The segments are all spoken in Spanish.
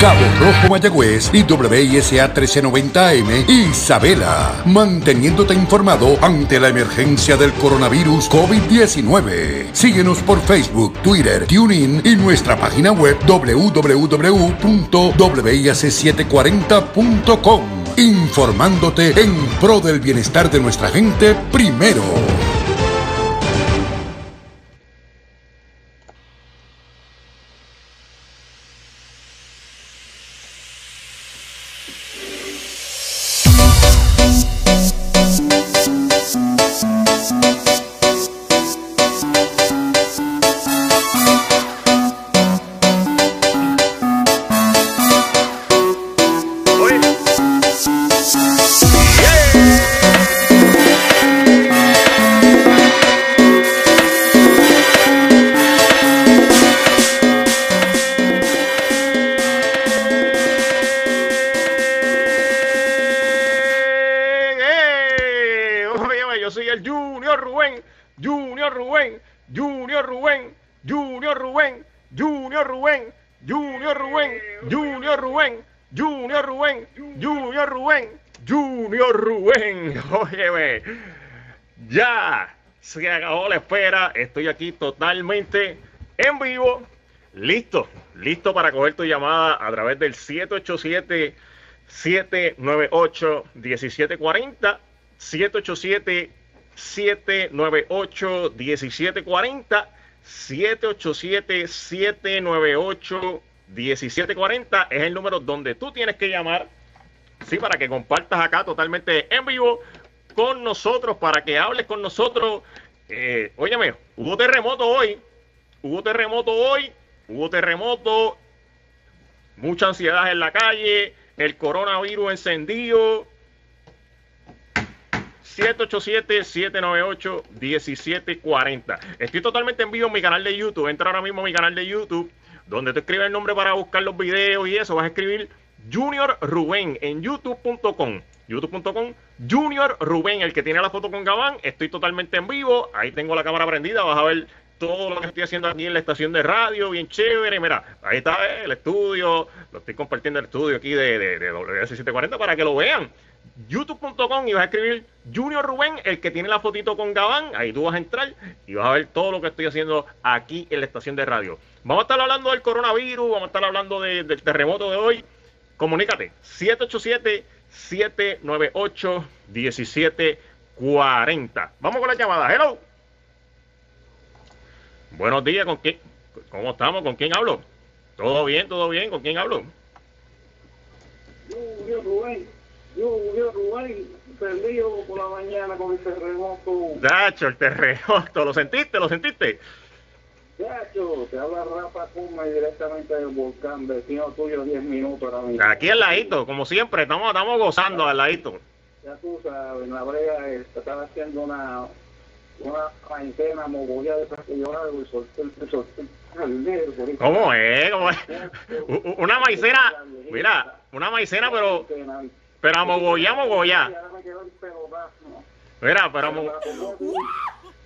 Cabo Rojo Mayagüez y WISA 1390M Isabela, manteniéndote informado ante la emergencia del coronavirus COVID-19. Síguenos por Facebook, Twitter, TuneIn y nuestra página web www.wic740.com, informándote en pro del bienestar de nuestra gente primero. Se acabó la espera. Estoy aquí totalmente en vivo. Listo, listo para coger tu llamada a través del 787 798 1740 787 798 1740 787 798 1740 es el número donde tú tienes que llamar. Sí, para que compartas acá totalmente en vivo con nosotros, para que hables con nosotros. Eh, óyeme, hubo terremoto hoy, hubo terremoto hoy, hubo terremoto, mucha ansiedad en la calle, el coronavirus encendido. 787-798-1740. Estoy totalmente en vivo en mi canal de YouTube. Entra ahora mismo a mi canal de YouTube, donde te escribes el nombre para buscar los videos y eso. Vas a escribir Junior Rubén en youtube.com youtube.com, Junior Rubén, el que tiene la foto con Gabán. Estoy totalmente en vivo, ahí tengo la cámara prendida, vas a ver todo lo que estoy haciendo aquí en la estación de radio, bien chévere. Mira, ahí está el estudio, lo estoy compartiendo el estudio aquí de, de, WS740 para que lo vean. YouTube.com y vas a escribir Junior Rubén, el que tiene la fotito con Gabán. Ahí tú vas a entrar y vas a ver todo lo que estoy haciendo aquí en la estación de radio. Vamos a estar hablando del coronavirus, vamos a estar hablando del terremoto de hoy. Comunícate, 787 798-1740. Vamos con la llamada. Hello. Buenos días, ¿con quién? ¿Cómo estamos? ¿Con quién hablo? ¿Todo bien? ¿Todo bien? ¿Con quién hablo? Yo, Rubén. Yo, Rubén. Perdido por la mañana con el terremoto. Dacho, el terremoto. ¿Lo sentiste? ¿Lo sentiste? Chacho, te habla Rafa Kuma directamente del volcán, vecino tuyo 10 minutos ahora mismo. Aquí al ladito, como siempre, estamos, estamos gozando al ladito. Ya tú sabes, en la brega eh, estaba haciendo una una antena mogollada de hago y solté, solté el dedo. ¿Cómo es? ¿Cómo es? Una maicena, mira, una maicena, pero pero a mogollá, mogollá. Mira, pero a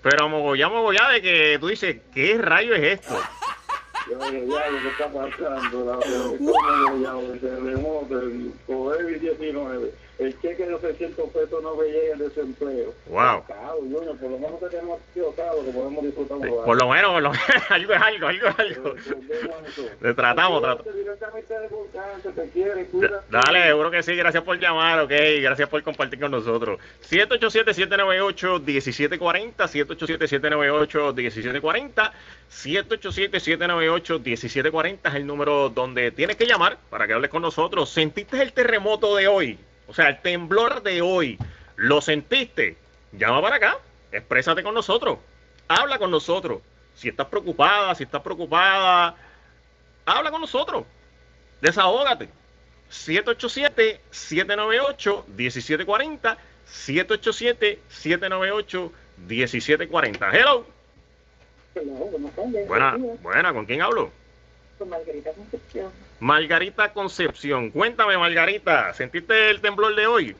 pero mogollá, mogollá de que tú dices, ¿qué rayo es esto? Ya, ya, lo que está pasando, la, el terremoto, el COVID-19 el cheque de 600 pesos no me llega el desempleo. Wow. por lo menos tenemos que podemos disfrutar sí, Por lo menos, por lo menos, algo es algo, algo es algo. Te tratamos, tratamos. Dale, seguro que sí, gracias por llamar, ok, gracias por compartir con nosotros. 787-798-1740, 787-798-1740, 787-798-1740 es el número donde tienes que llamar para que hables con nosotros. ¿Sentiste el terremoto de hoy? O sea, el temblor de hoy, ¿lo sentiste? Llama para acá, exprésate con nosotros, habla con nosotros. Si estás preocupada, si estás preocupada, habla con nosotros, desahógate. 787-798-1740, 787-798-1740. Hello. Buena, buena, ¿con quién hablo? Con Margarita Concepción. Margarita Concepción. Cuéntame, Margarita, ¿sentiste el temblor de hoy?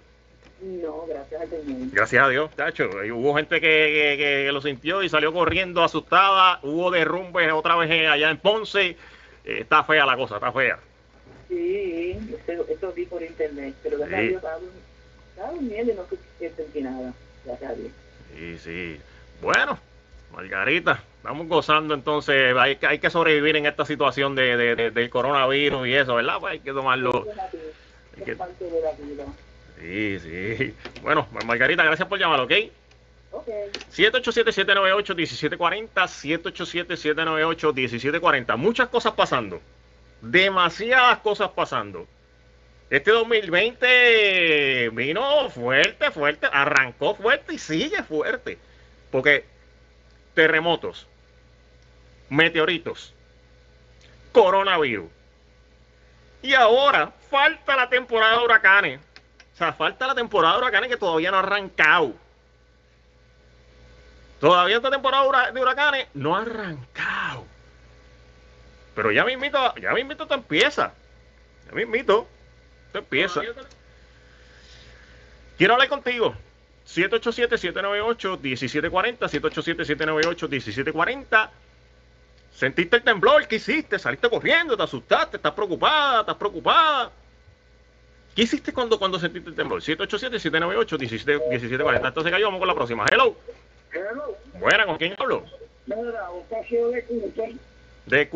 No, gracias a Dios. Gracias a Dios, tacho. Hubo gente que, lo sintió y salió corriendo asustada. Hubo derrumbes otra vez allá en Ponce. Eh, está fea la cosa, está fea. Sí, esto, esto vi por internet, pero verdad Sí. yo estaba, estaba durmiendo y no sentí nada. Gracias a Dios. Sí, sí. Bueno, Margarita, estamos gozando entonces. Hay que, hay que sobrevivir en esta situación de, de- de- del coronavirus y eso, ¿verdad? Pues hay que tomarlo. Es que-. Sí, sí. Bueno, pues, Margarita, gracias por llamar, ¿ok? Ok. 787-798-1740, 787-798-1740. Muchas cosas pasando. Demasiadas cosas pasando. Este 2020 vino fuerte, fuerte, arrancó fuerte y sigue fuerte. Porque terremotos, meteoritos, coronavirus. Y ahora falta la temporada de huracanes. O sea, falta la temporada de huracanes que todavía no ha arrancado. Todavía esta temporada de hura- de huracanes no ha arrancado. Pero ya mismito, ya mismito te empieza. Ya mismito te empieza. Quiero hablar contigo. 787-798-1740, 787-798-1740. Sentiste el temblor, ¿qué hiciste? Saliste corriendo, te asustaste, estás preocupada, estás preocupada. ¿Qué hiciste cuando, cuando sentiste el temblor? 787-798-1740. Entonces cayó, vamos con la próxima. Hello. Hello. Buena, ¿con quién hablo? Mira, paseo de Cúcuta. De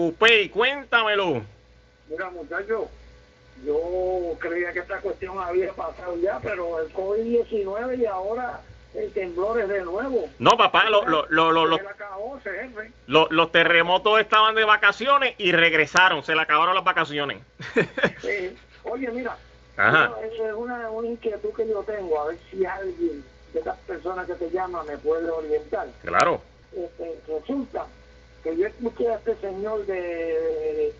cuéntamelo. Mira, muchacho, yo creía que esta cuestión había pasado ya, pero el COVID-19 y ahora el temblor es de nuevo. No, papá, lo- lo- lo- Se le acabó, se los terremotos estaban de vacaciones y regresaron, se le acabaron las vacaciones. Sí. Oye, mira, Ajá. es una, una inquietud que yo tengo, a ver si alguien de estas personas que te llaman me puede orientar. Claro. Este, resulta que yo escuché a este señor de,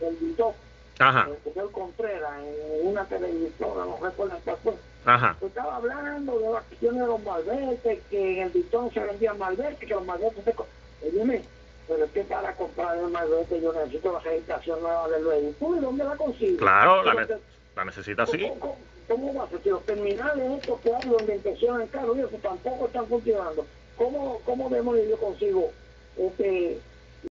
del Vitó, Ajá, el señor Contreras, en una televisora, no recuerdo cuál fue. Ajá. Estaba hablando de las cuestiones de los malbetes, que en el Vitón se vendían malbetes, que los malbetes se... Óyeme, pero es que para comprar el malvete yo necesito la registración nueva del vehículo, ¿y dónde la consigo? Claro, la, ne- te- la necesita así. ¿Cómo, cómo, va a ser? Si los terminales estos que hay donde inspeccionan el carro eso tampoco están funcionando. ¿Cómo, cómo demonios yo consigo este,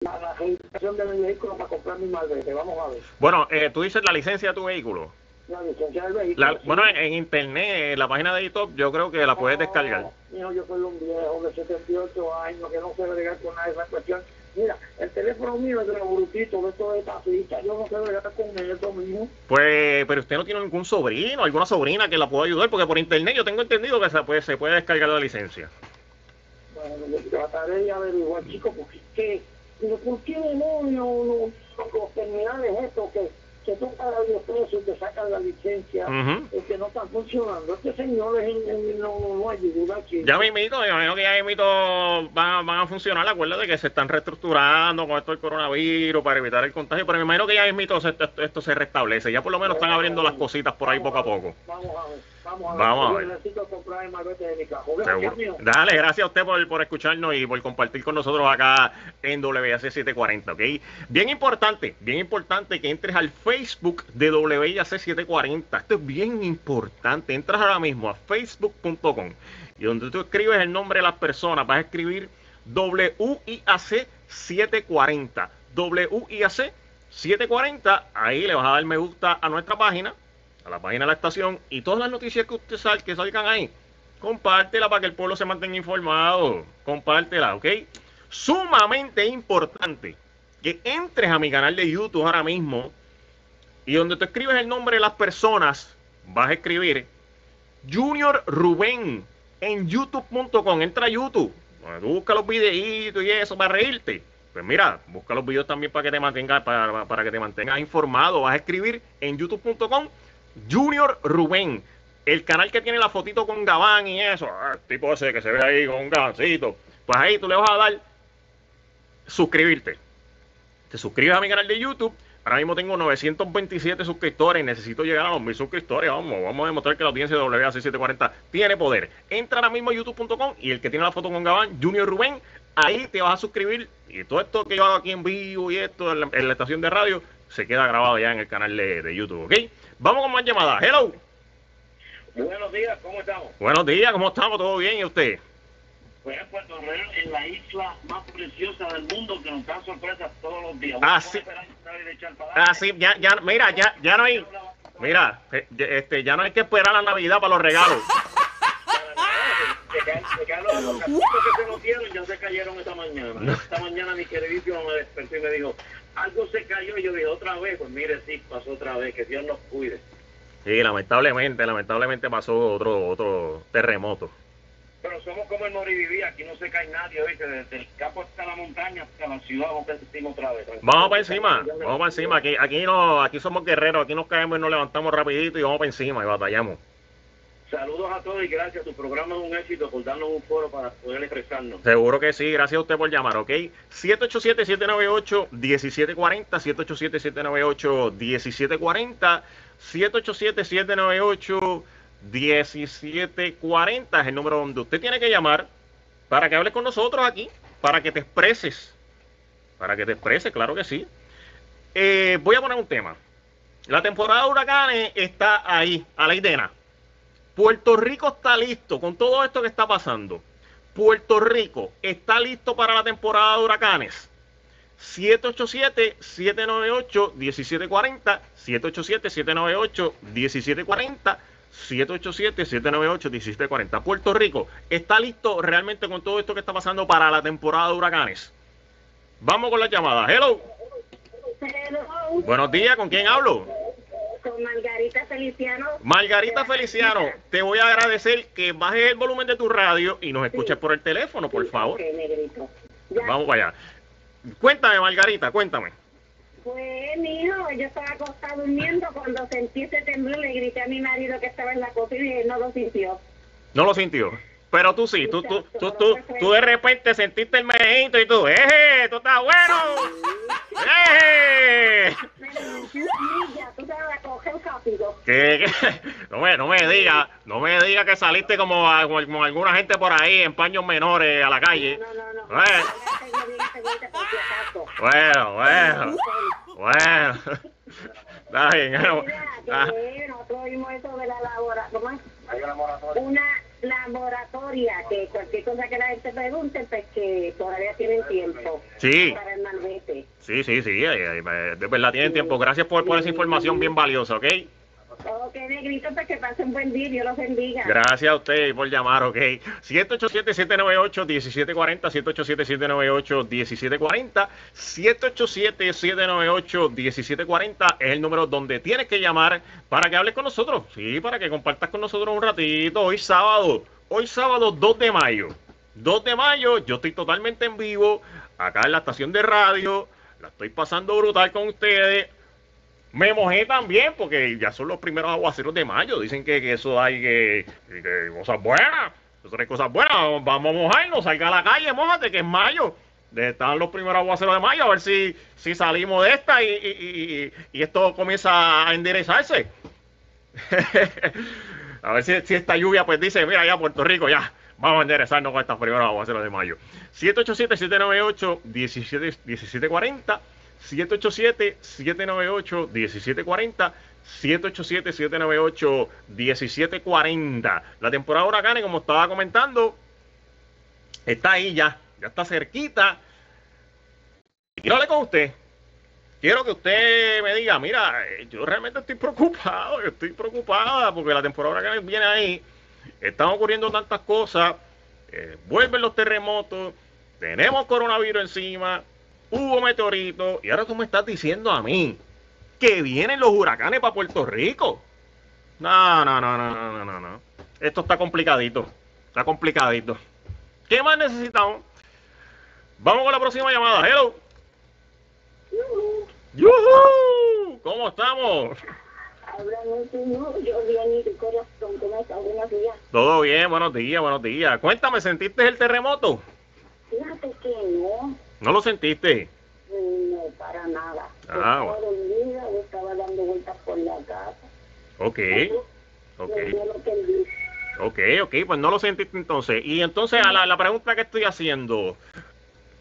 la, la registración de mi vehículo para comprar mi malvete? Vamos a ver. Bueno, eh, tú dices la licencia de tu vehículo. La licencia del vehículo. La- bueno, en, internet, en la página de YouTube, yo creo que la puedes descargar. No, yo soy un viejo de 78 años que no sé bregar con nada de esa cuestión. Mira, el teléfono mío es de los brutitos, de esto de tapita. Yo no sé bregar con eso mismo. Pues, pero usted no tiene ningún sobrino, alguna sobrina que la pueda ayudar, porque por internet yo tengo entendido que se puede, se puede descargar la licencia. Bueno, yo trataré de averiguar, chico, porque es que, ¿por qué demonios los, los terminales estos que, que tú pagas 10 pesos y te sacan la licencia, es que no están funcionando? Este señor es, no, no, ayuda, chico. Ya mismito, me imagino que ya mismito van, van a funcionar. Acuérdate que se están reestructurando con esto del coronavirus para evitar el contagio, pero me imagino que ya mismito se- esto, esto se restablece. Ya por lo menos están abriendo las cositas por ahí poco a poco. Vamos a ver, vamos a ver. Vamos a Yo ver. necesito comprar el malvete de mi carro. Dale, gracias a usted por, por escucharnos y por compartir con nosotros acá en WAC 740, ¿ok? Bien importante, bien importante que entres al Facebook de WAC 740. Esto es bien importante. Entras ahora mismo a facebook.com y donde tú escribes el nombre de las personas, vas a escribir WIAC 740. WIAC 740, ahí le vas a dar me gusta a nuestra página, la página de la estación y todas las noticias que usted sal, que salgan ahí. Compártela para que el pueblo se mantenga informado. Compártela, ¿ok? Sumamente importante que entres a mi canal de YouTube ahora mismo y donde tú escribes el nombre de las personas, vas a escribir Junior Rubén en youtube.com. Entra a YouTube, donde tú buscas los videitos y eso para reírte. Pues mira, busca los videos también para que te mantengas para, para que te mantengas informado. Vas a escribir en youtube.com Junior Rubén. El canal que tiene la fotito con Gabán y eso, ah, el tipo ese que se ve ahí con un gabancito. Pues ahí tú le vas a dar suscribirte. Te suscribes a mi canal de YouTube. Ahora mismo tengo 927 suscriptores. Necesito llegar a los 1000 suscriptores. Vamos, vamos a demostrar que la audiencia de WAC740 tiene poder. Entra ahora mismo a youtube.com y el que tiene la foto con Gabán, Junior Rubén, ahí te vas a suscribir. Y todo esto que yo hago aquí en vivo y esto en la, estación de radio se queda grabado ya en el canal de YouTube. ¿Ok? Vamos con más llamadas. Hello. Buenos días, ¿cómo estamos? Buenos días, ¿cómo estamos? ¿Todo bien? ¿Y usted? Fue a Puerto Rico, en la isla más preciosa del mundo que nos da sorpresas todos los días. Ah, sí. Ah, sí, ya, ya, mira, ya, ya no hay, mira, eh, este, ya no hay que esperar la Navidad para los regalos. Los, que se nos dieron, ya se cayeron esta mañana. Esta mañana mi queridísimo me despertó y me dijo, algo se cayó y yo dije, otra vez, pues mire, sí, pasó otra vez, que Dios nos cuide. Sí, lamentablemente, lamentablemente pasó otro, otro terremoto. Pero somos como el Moriviví, aquí no se cae nadie, ¿viste? Desde el campo hasta la montaña, hasta la ciudad, vamos a decimos otra vez. Vamos para encima, vamos para encima. Aquí, aquí, no, aquí somos guerreros, aquí nos caemos y nos levantamos rapidito y vamos para encima y batallamos. Saludos a todos y gracias. Tu programa es un éxito por darnos un foro para poder expresarnos. Seguro que sí. Gracias a usted por llamar, ¿ok? 787-798-1740, 787-798-1740, 787-798-1740 es el número donde usted tiene que llamar para que hable con nosotros aquí, para que te expreses. Para que te expreses, claro que sí. Eh, voy a poner un tema. La temporada de huracanes está ahí, a la idena. Puerto Rico está listo con todo esto que está pasando. Puerto Rico está listo para la temporada de huracanes. 787-798-1740, 787-798-1740, 787-798-1740. Puerto Rico está listo realmente con todo esto que está pasando para la temporada de huracanes. Vamos con la llamada. Hello. Hello. Buenos días, ¿con quién hablo? Con Margarita Feliciano. Margarita Feliciano, te voy a agradecer que bajes el volumen de tu radio y nos escuches por el teléfono, por favor. Ok, negrito. Ya. Vamos para allá. Cuéntame, Margarita, cuéntame. Pues, mi hijo, yo estaba acostado durmiendo cuando sentí ese temblor, le grité a mi marido que estaba en la cocina y él no lo sintió. No lo sintió. Pero tú sí, tú, tú, tú, tú, tú de repente sentiste el mejito y tú, ¡eje! ¡Tú estás bueno! ¡Eje! Mira, tú te vas a coger rápido. ¿Qué, qué? No me, no me digas, no me digas que saliste como, a- como alguna gente por ahí en paños menores a la calle. No, no, no. Bueno. Bueno, bueno, bueno. Está bien. Mira, Ah, nosotros vimos eso de la laboratoria, Hay una moratoria. una laboratoria, que cualquier cosa que la gente pregunte, pues que todavía tienen tiempo Sí, para el malvete. sí, sí, sí, eh, eh, de verdad tienen tiempo. Gracias por, por esa información bien valiosa, ¿ok? Ok, negrito, pues que pase un buen día, Dios los bendiga. Gracias a usted por llamar, ¿ok? 787-798-1740, 787-798-1740, 787-798-1740 es el número donde tienes que llamar para que hables con nosotros. Sí, para que compartas con nosotros un ratito. Hoy sábado, hoy sábado 2 de mayo. 2 de mayo, yo estoy totalmente en vivo, acá en la estación de radio. La estoy pasando brutal con ustedes. Me mojé también porque ya son los primeros aguaceros de mayo. Dicen que, eso hay que, que cosas buenas. Eso hay cosas buenas. Vamos a mojarnos, salga a la calle, mojate que es mayo. Están los primeros aguaceros de mayo, a ver si, si salimos de esta y, y- y- y esto comienza a enderezarse. a ver si, si esta lluvia pues dice, mira ya Puerto Rico, ya, vamos a enderezarnos con estos primeros aguaceros de mayo. 787-798-1740, 787-798-1740, 787-798-1740. La temporada huracanes, como estaba comentando, está ahí ya, ya está cerquita. Quiero hablar con usted. Quiero que usted me diga, mira, eh, yo realmente estoy preocupado, estoy preocupada porque la temporada huracanes viene ahí. Están ocurriendo tantas cosas, eh, vuelven los terremotos, tenemos coronavirus encima, hubo meteoritos, y ahora tú me estás diciendo a mí que vienen los huracanes para Puerto Rico. No, no, no, no, no, no, no. Esto está complicadito, está complicadito. ¿Qué más necesitamos? Vamos con la próxima llamada. Hello. ¡Yuhu! ¿Cómo estamos? Todo bien, buenos días, buenos días. Cuéntame, ¿sentiste el terremoto? Fíjate que no, ¿No lo sentiste? no, para nada. Ah, estaba dormida, yo estaba dando vueltas por la casa. Ok, ok, ok, ok, pues no lo sentiste entonces. Y entonces a la, la pregunta que estoy haciendo,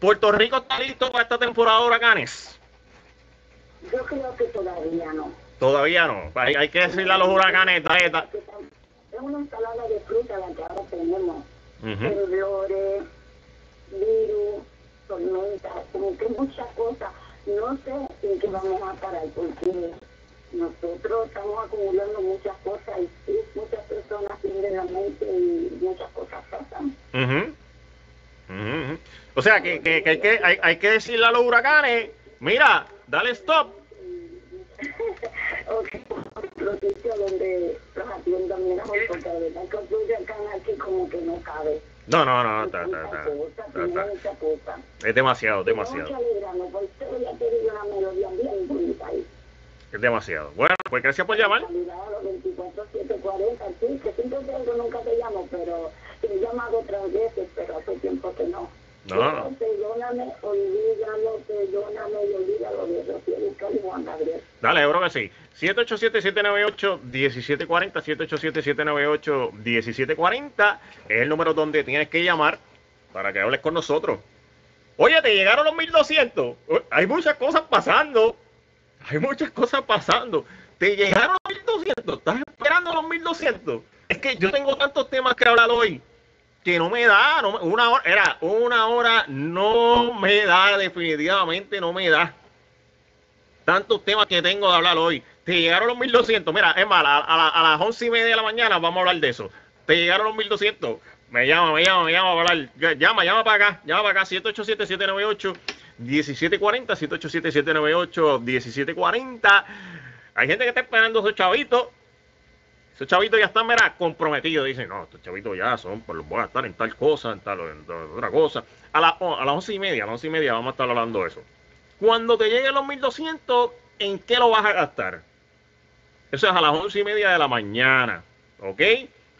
¿Puerto Rico está listo para esta temporada de huracanes? Yo creo que todavía no. Todavía no. Hay, hay que decirle a los huracanes, Es una ensalada de fruta la que ahora tenemos. Ujú. Flores, está como que muchas cosas. No sé en qué vamos a parar porque nosotros estamos acumulando muchas cosas y sí, muchas personas pierden la mente y muchas cosas pasan. Ujú, ujú. O sea, que, que- que hay, que hay, hay que decirle a los huracanes, mira, dale stop. o que los sitios donde los atiendan mejor porque de verdad que aquí como que no cabe. No, no, no, está, está, está, está. Es demasiado, demasiado. Es demasiado. Bueno, pues gracias por llamar. Saludar a los 24, 740, sí, que siempre te digo, nunca te llamo, pero he llamado veces, pero hace tiempo que no. No. Perdóname, olvídalo, perdóname y olvídalo de Rocío Dúcal y Juan Gabriel. Dale, seguro que sí. 787-798-1740, 787-798-1740 es el número donde tienes que llamar para que hables con nosotros. Oye, te llegaron los 1200. Oh, Hay muchas cosas pasando. Hay muchas cosas pasando. Te llegaron los 1200. Estás esperando los 1200. Es que yo tengo tantos temas que hablar hoy que no me da. una hora, era una hora no me da, definitivamente no me da tantos temas que tengo de hablar hoy. Te llegaron los 1200. Mira, es más, a, a la- a las once y media de la mañana vamos a hablar de eso. Te llegaron los 1200. Me llama, me llama, me llama para hablar. Llama, llama para acá. Llama para acá. 787-798-1740. 787-798-1740. Hay gente que está esperando esos chavitos. Esos chavitos ya están, mira, comprometidos. Dicen, no, estos chavitos ya son, pues los voy a estar en tal cosa, en tal, otra cosa. A, la- a las once y media, a las once y media vamos a estar hablando de eso. Cuando te lleguen los 1200, ¿en qué lo vas a gastar? Eso es a las once y media de la mañana. ¿Ok?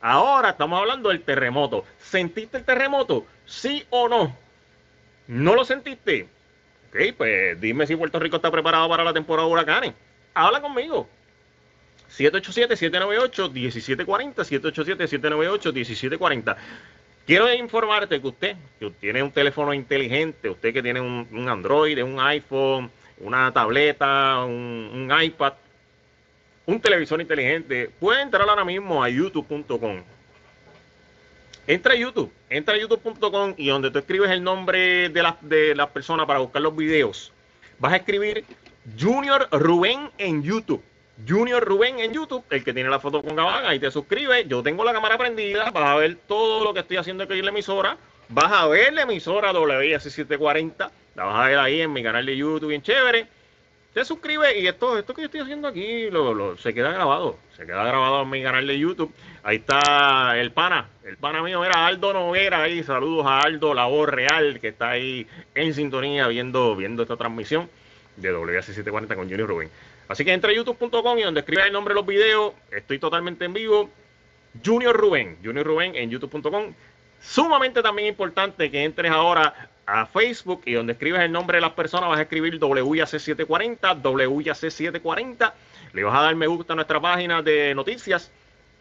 Ahora estamos hablando del terremoto. ¿Sentiste el terremoto? ¿Sí o no? ¿No lo sentiste? Ok, pues dime si Puerto Rico está preparado para la temporada de huracanes. Habla conmigo. 787-798-1740, 787-798-1740. Quiero informarte que usted, que tiene un teléfono inteligente, usted que tiene un, un Android, un iPhone, una tableta, un, un iPad, un televisor inteligente, puede entrar ahora mismo a youtube.com. Entra a YouTube, entra a youtube.com y donde tú escribes el nombre de las de las personas para buscar los videos, vas a escribir Junior Rubén en YouTube. Junior Rubén en YouTube, el que tiene la foto con Gabán, ahí te suscribes. Yo tengo la cámara prendida, vas a ver todo lo que estoy haciendo aquí en la emisora. Vas a ver la emisora WS740, la vas a ver ahí en mi canal de YouTube, bien chévere. Te suscribes y esto, esto que yo estoy haciendo aquí lo, lo- se queda grabado. Se queda grabado en mi canal de YouTube. Ahí está el pana, el pana mío, era Aldo Noguera ahí. Saludos a Aldo, la voz real, que está ahí en sintonía viendo, viendo esta transmisión de WS740 con Junior Rubén. Así que entra a youtube.com y donde escribas el nombre de los videos, estoy totalmente en vivo. Junior Rubén, Junior Rubén en youtube.com. Sumamente también importante que entres ahora a Facebook y donde escribes el nombre de las personas vas a escribir WIAC740, WIAC740. Le vas a dar me gusta a nuestra página de noticias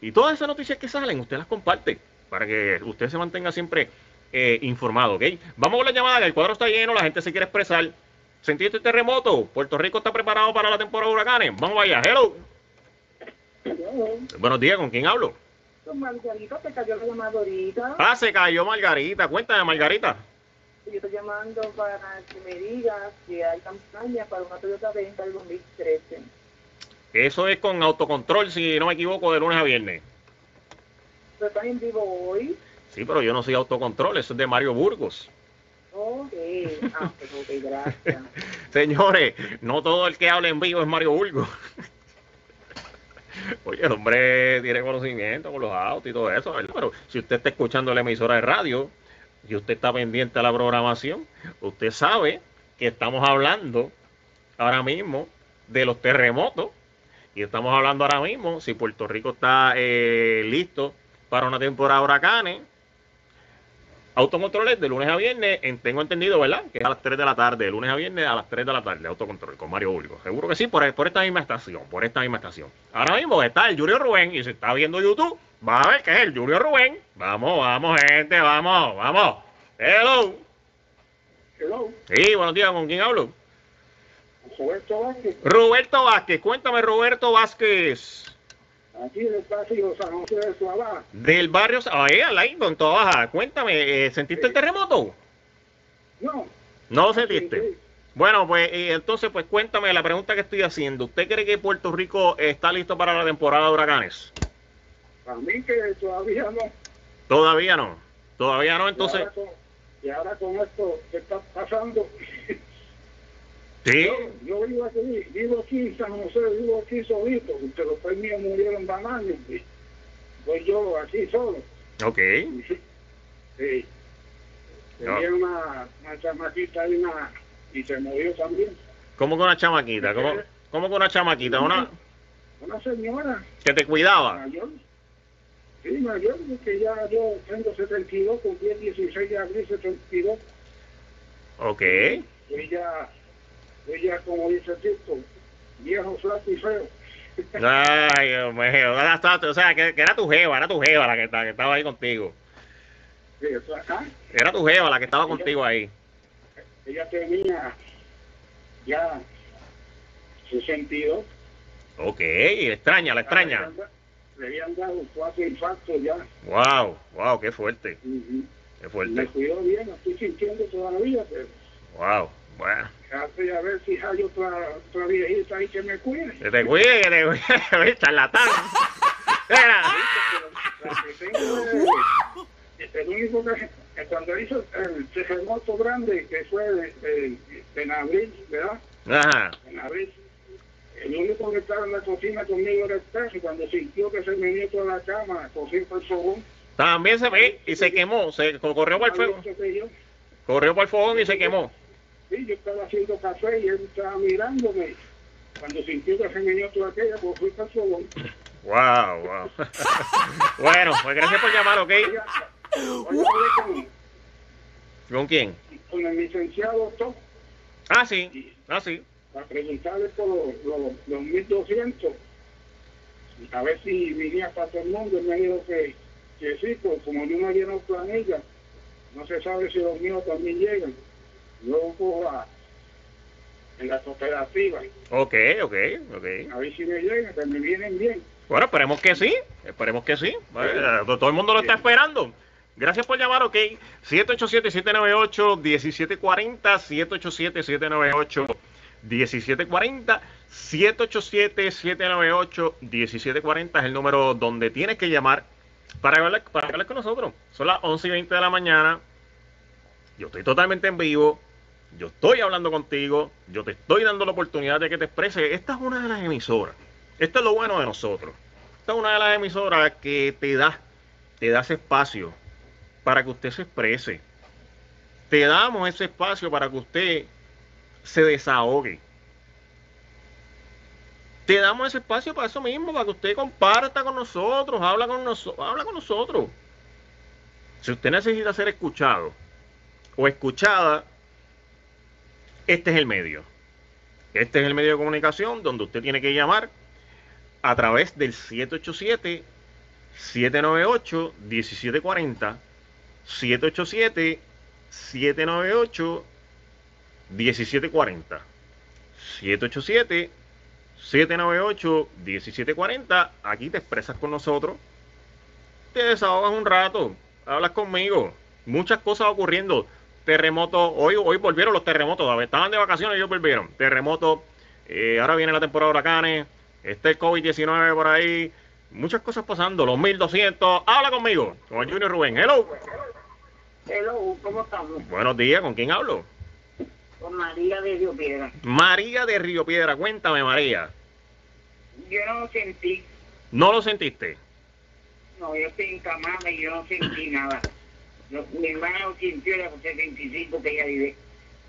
y todas esas noticias que salen, usted las comparte para que usted se mantenga siempre eh, informado, ¿ok? Vamos con la llamada, que el cuadro está lleno, la gente se quiere expresar. ¿Sentiste el terremoto? ¿Puerto Rico está preparado para la temporada de huracanes? Vamos allá, hello. Buenos días, ¿con quién hablo? Con Margarita te cayó la llamada ahorita. Ah, se cayó Margarita. Cuéntame, Margarita. Yo estoy llamando para que me digas que hay campaña para una Toyota Venta del 2013. Eso es con autocontrol, si no me equivoco, de lunes a viernes. ¿Pero estás en vivo hoy? Sí, pero yo no soy autocontrol, eso es de Mario Burgos. Gracias. Señores, no todo el que habla en vivo es Mario Burgos. Oye, el hombre tiene conocimiento con los autos y todo eso, ¿verdad? Pero si usted está escuchando la emisora de radio y usted está pendiente a la programación, usted sabe que estamos hablando ahora mismo de los terremotos y estamos hablando ahora mismo si Puerto Rico está eh, listo para una temporada de huracanes. Autocontroles de lunes a viernes, en- tengo entendido, ¿verdad? Que es a las 3 de la tarde, de lunes a viernes a las 3 de la tarde, autocontrol con Mario Burgos. Seguro que sí, por, por esta misma estación, por esta misma estación. Ahora mismo está el Junior Rubén y se está viendo YouTube, va a ver que es el Junior Rubén. Vamos, vamos, gente, vamos, vamos. Hello. Hello, Sí, buenos días, ¿con quién hablo? Roberto Vázquez, Roberto Vázquez, cuéntame, Roberto Vázquez. Aquí del espacio San José de Suabá. Del barrio, ahí, al lado, en toda baja. Cuéntame, eh, ¿sentiste el terremoto? No, ¿No lo sentiste? Bueno, pues y entonces, pues cuéntame la pregunta que estoy haciendo. ¿Usted cree que Puerto Rico está listo para la temporada de huracanes? A mí que todavía no. Todavía no. Todavía no, entonces. Y ahora con, y ahora con esto que está pasando. Sí. Yo, yo vivo aquí, vivo aquí en San José, vivo aquí solito, porque los pais míos murieron banales. y Voy yo aquí solo. Ok. Sí. Tenía una, una chamaquita y, una, y se murió también. ¿Cómo con una chamaquita? ¿Cómo, cómo con una chamaquita? ¿Una Una señora que te cuidaba? mayor. Sí, mayor, que ya yo tengo 72, cumplí el 16 de abril 72. Ok. Ella, ella como dice Tito, viejo, flaco y feo. Ay, Dios mío. O sea, que, que era tu jeva, era tu jeva la que, que estaba ahí contigo. Sí, eso acá. Era tu jeva la que estaba contigo ahí. Ella tenía ya 62. Ok, extraña, la extraña. Le habían dado cuatro infartos ya. Wow, wow, qué fuerte, qué Me fuerte. cuidó bien, estoy sintiendo todavía, pero Wow, bueno. A ver si hay otra, otra viejita ahí que me cuide. Que te cuide, que te cuide, charlatán. Es- el único que, cuando hizo el terremoto grande, que fue en abril, ¿verdad? Ajá. En abril. El único que estaba en la cocina conmigo era el perro, y cuando sintió que se me dio toda la cama, cogió por el fogón. También se ve y se quemó, se corrió por el fuego, corrió por el fogón y se quemó. Sí, yo estaba haciendo café y él estaba mirándome. Cuando sintió que se me toda aquella, pues fui el fogón. Wow, wow. bueno, pues gracias por llamar, ¿ok? Con, ¿Con quién? con el licenciado Top Ah, sí, ah, sí. para preguntarle por los, los, los 1200 a ver si venía para todo el mundo. Él me dijo que, que sí, pues como no lleno planilla, no se sabe si los míos también llegan. Cojo a, en la cooperativa, Ok, ok, ok. a ver si me llegan, que me vienen bien. Bueno, esperemos que sí, esperemos que sí. Eh, todo el mundo lo está esperando. Gracias por llamar, ok. 787-798-1740, 787-798-1740, 787-798-1740 es el número donde tienes que llamar para hablar, para hablar con nosotros. Son las 11 y 20 de la mañana. Yo estoy totalmente en vivo. Yo estoy hablando contigo. Yo te estoy dando la oportunidad de que te expreses. Esta es una de las emisoras. Esto es lo bueno de nosotros. Esta es una de las emisoras que te da, te da ese espacio para que usted se exprese. Te damos ese espacio para que usted se desahogue. Te damos ese espacio para eso mismo, para que usted comparta con nosotros, habla con, noso- habla con nosotros. Si usted necesita ser escuchado o escuchada, este es el medio. Este es el medio de comunicación donde usted tiene que llamar a través del 787 798 1740 787 798 1740 787 798 1740 aquí te expresas con nosotros te desahogas un rato hablas conmigo muchas cosas ocurriendo terremotos hoy hoy volvieron los terremotos estaban de vacaciones y ellos volvieron terremotos eh, ahora viene la temporada de huracanes está el COVID-19 por ahí muchas cosas pasando los 1200 habla conmigo con el Junior Rubén hello Hello, ¿cómo estamos? buenos días ¿con quién hablo? Con María de Río Piedra. María de Río Piedra cuéntame María Yo no sentí, ¿no lo sentiste? no, yo estoy encamada y yo no sentí nada. No, mi hermana lo sintió a los 75 que ella vive.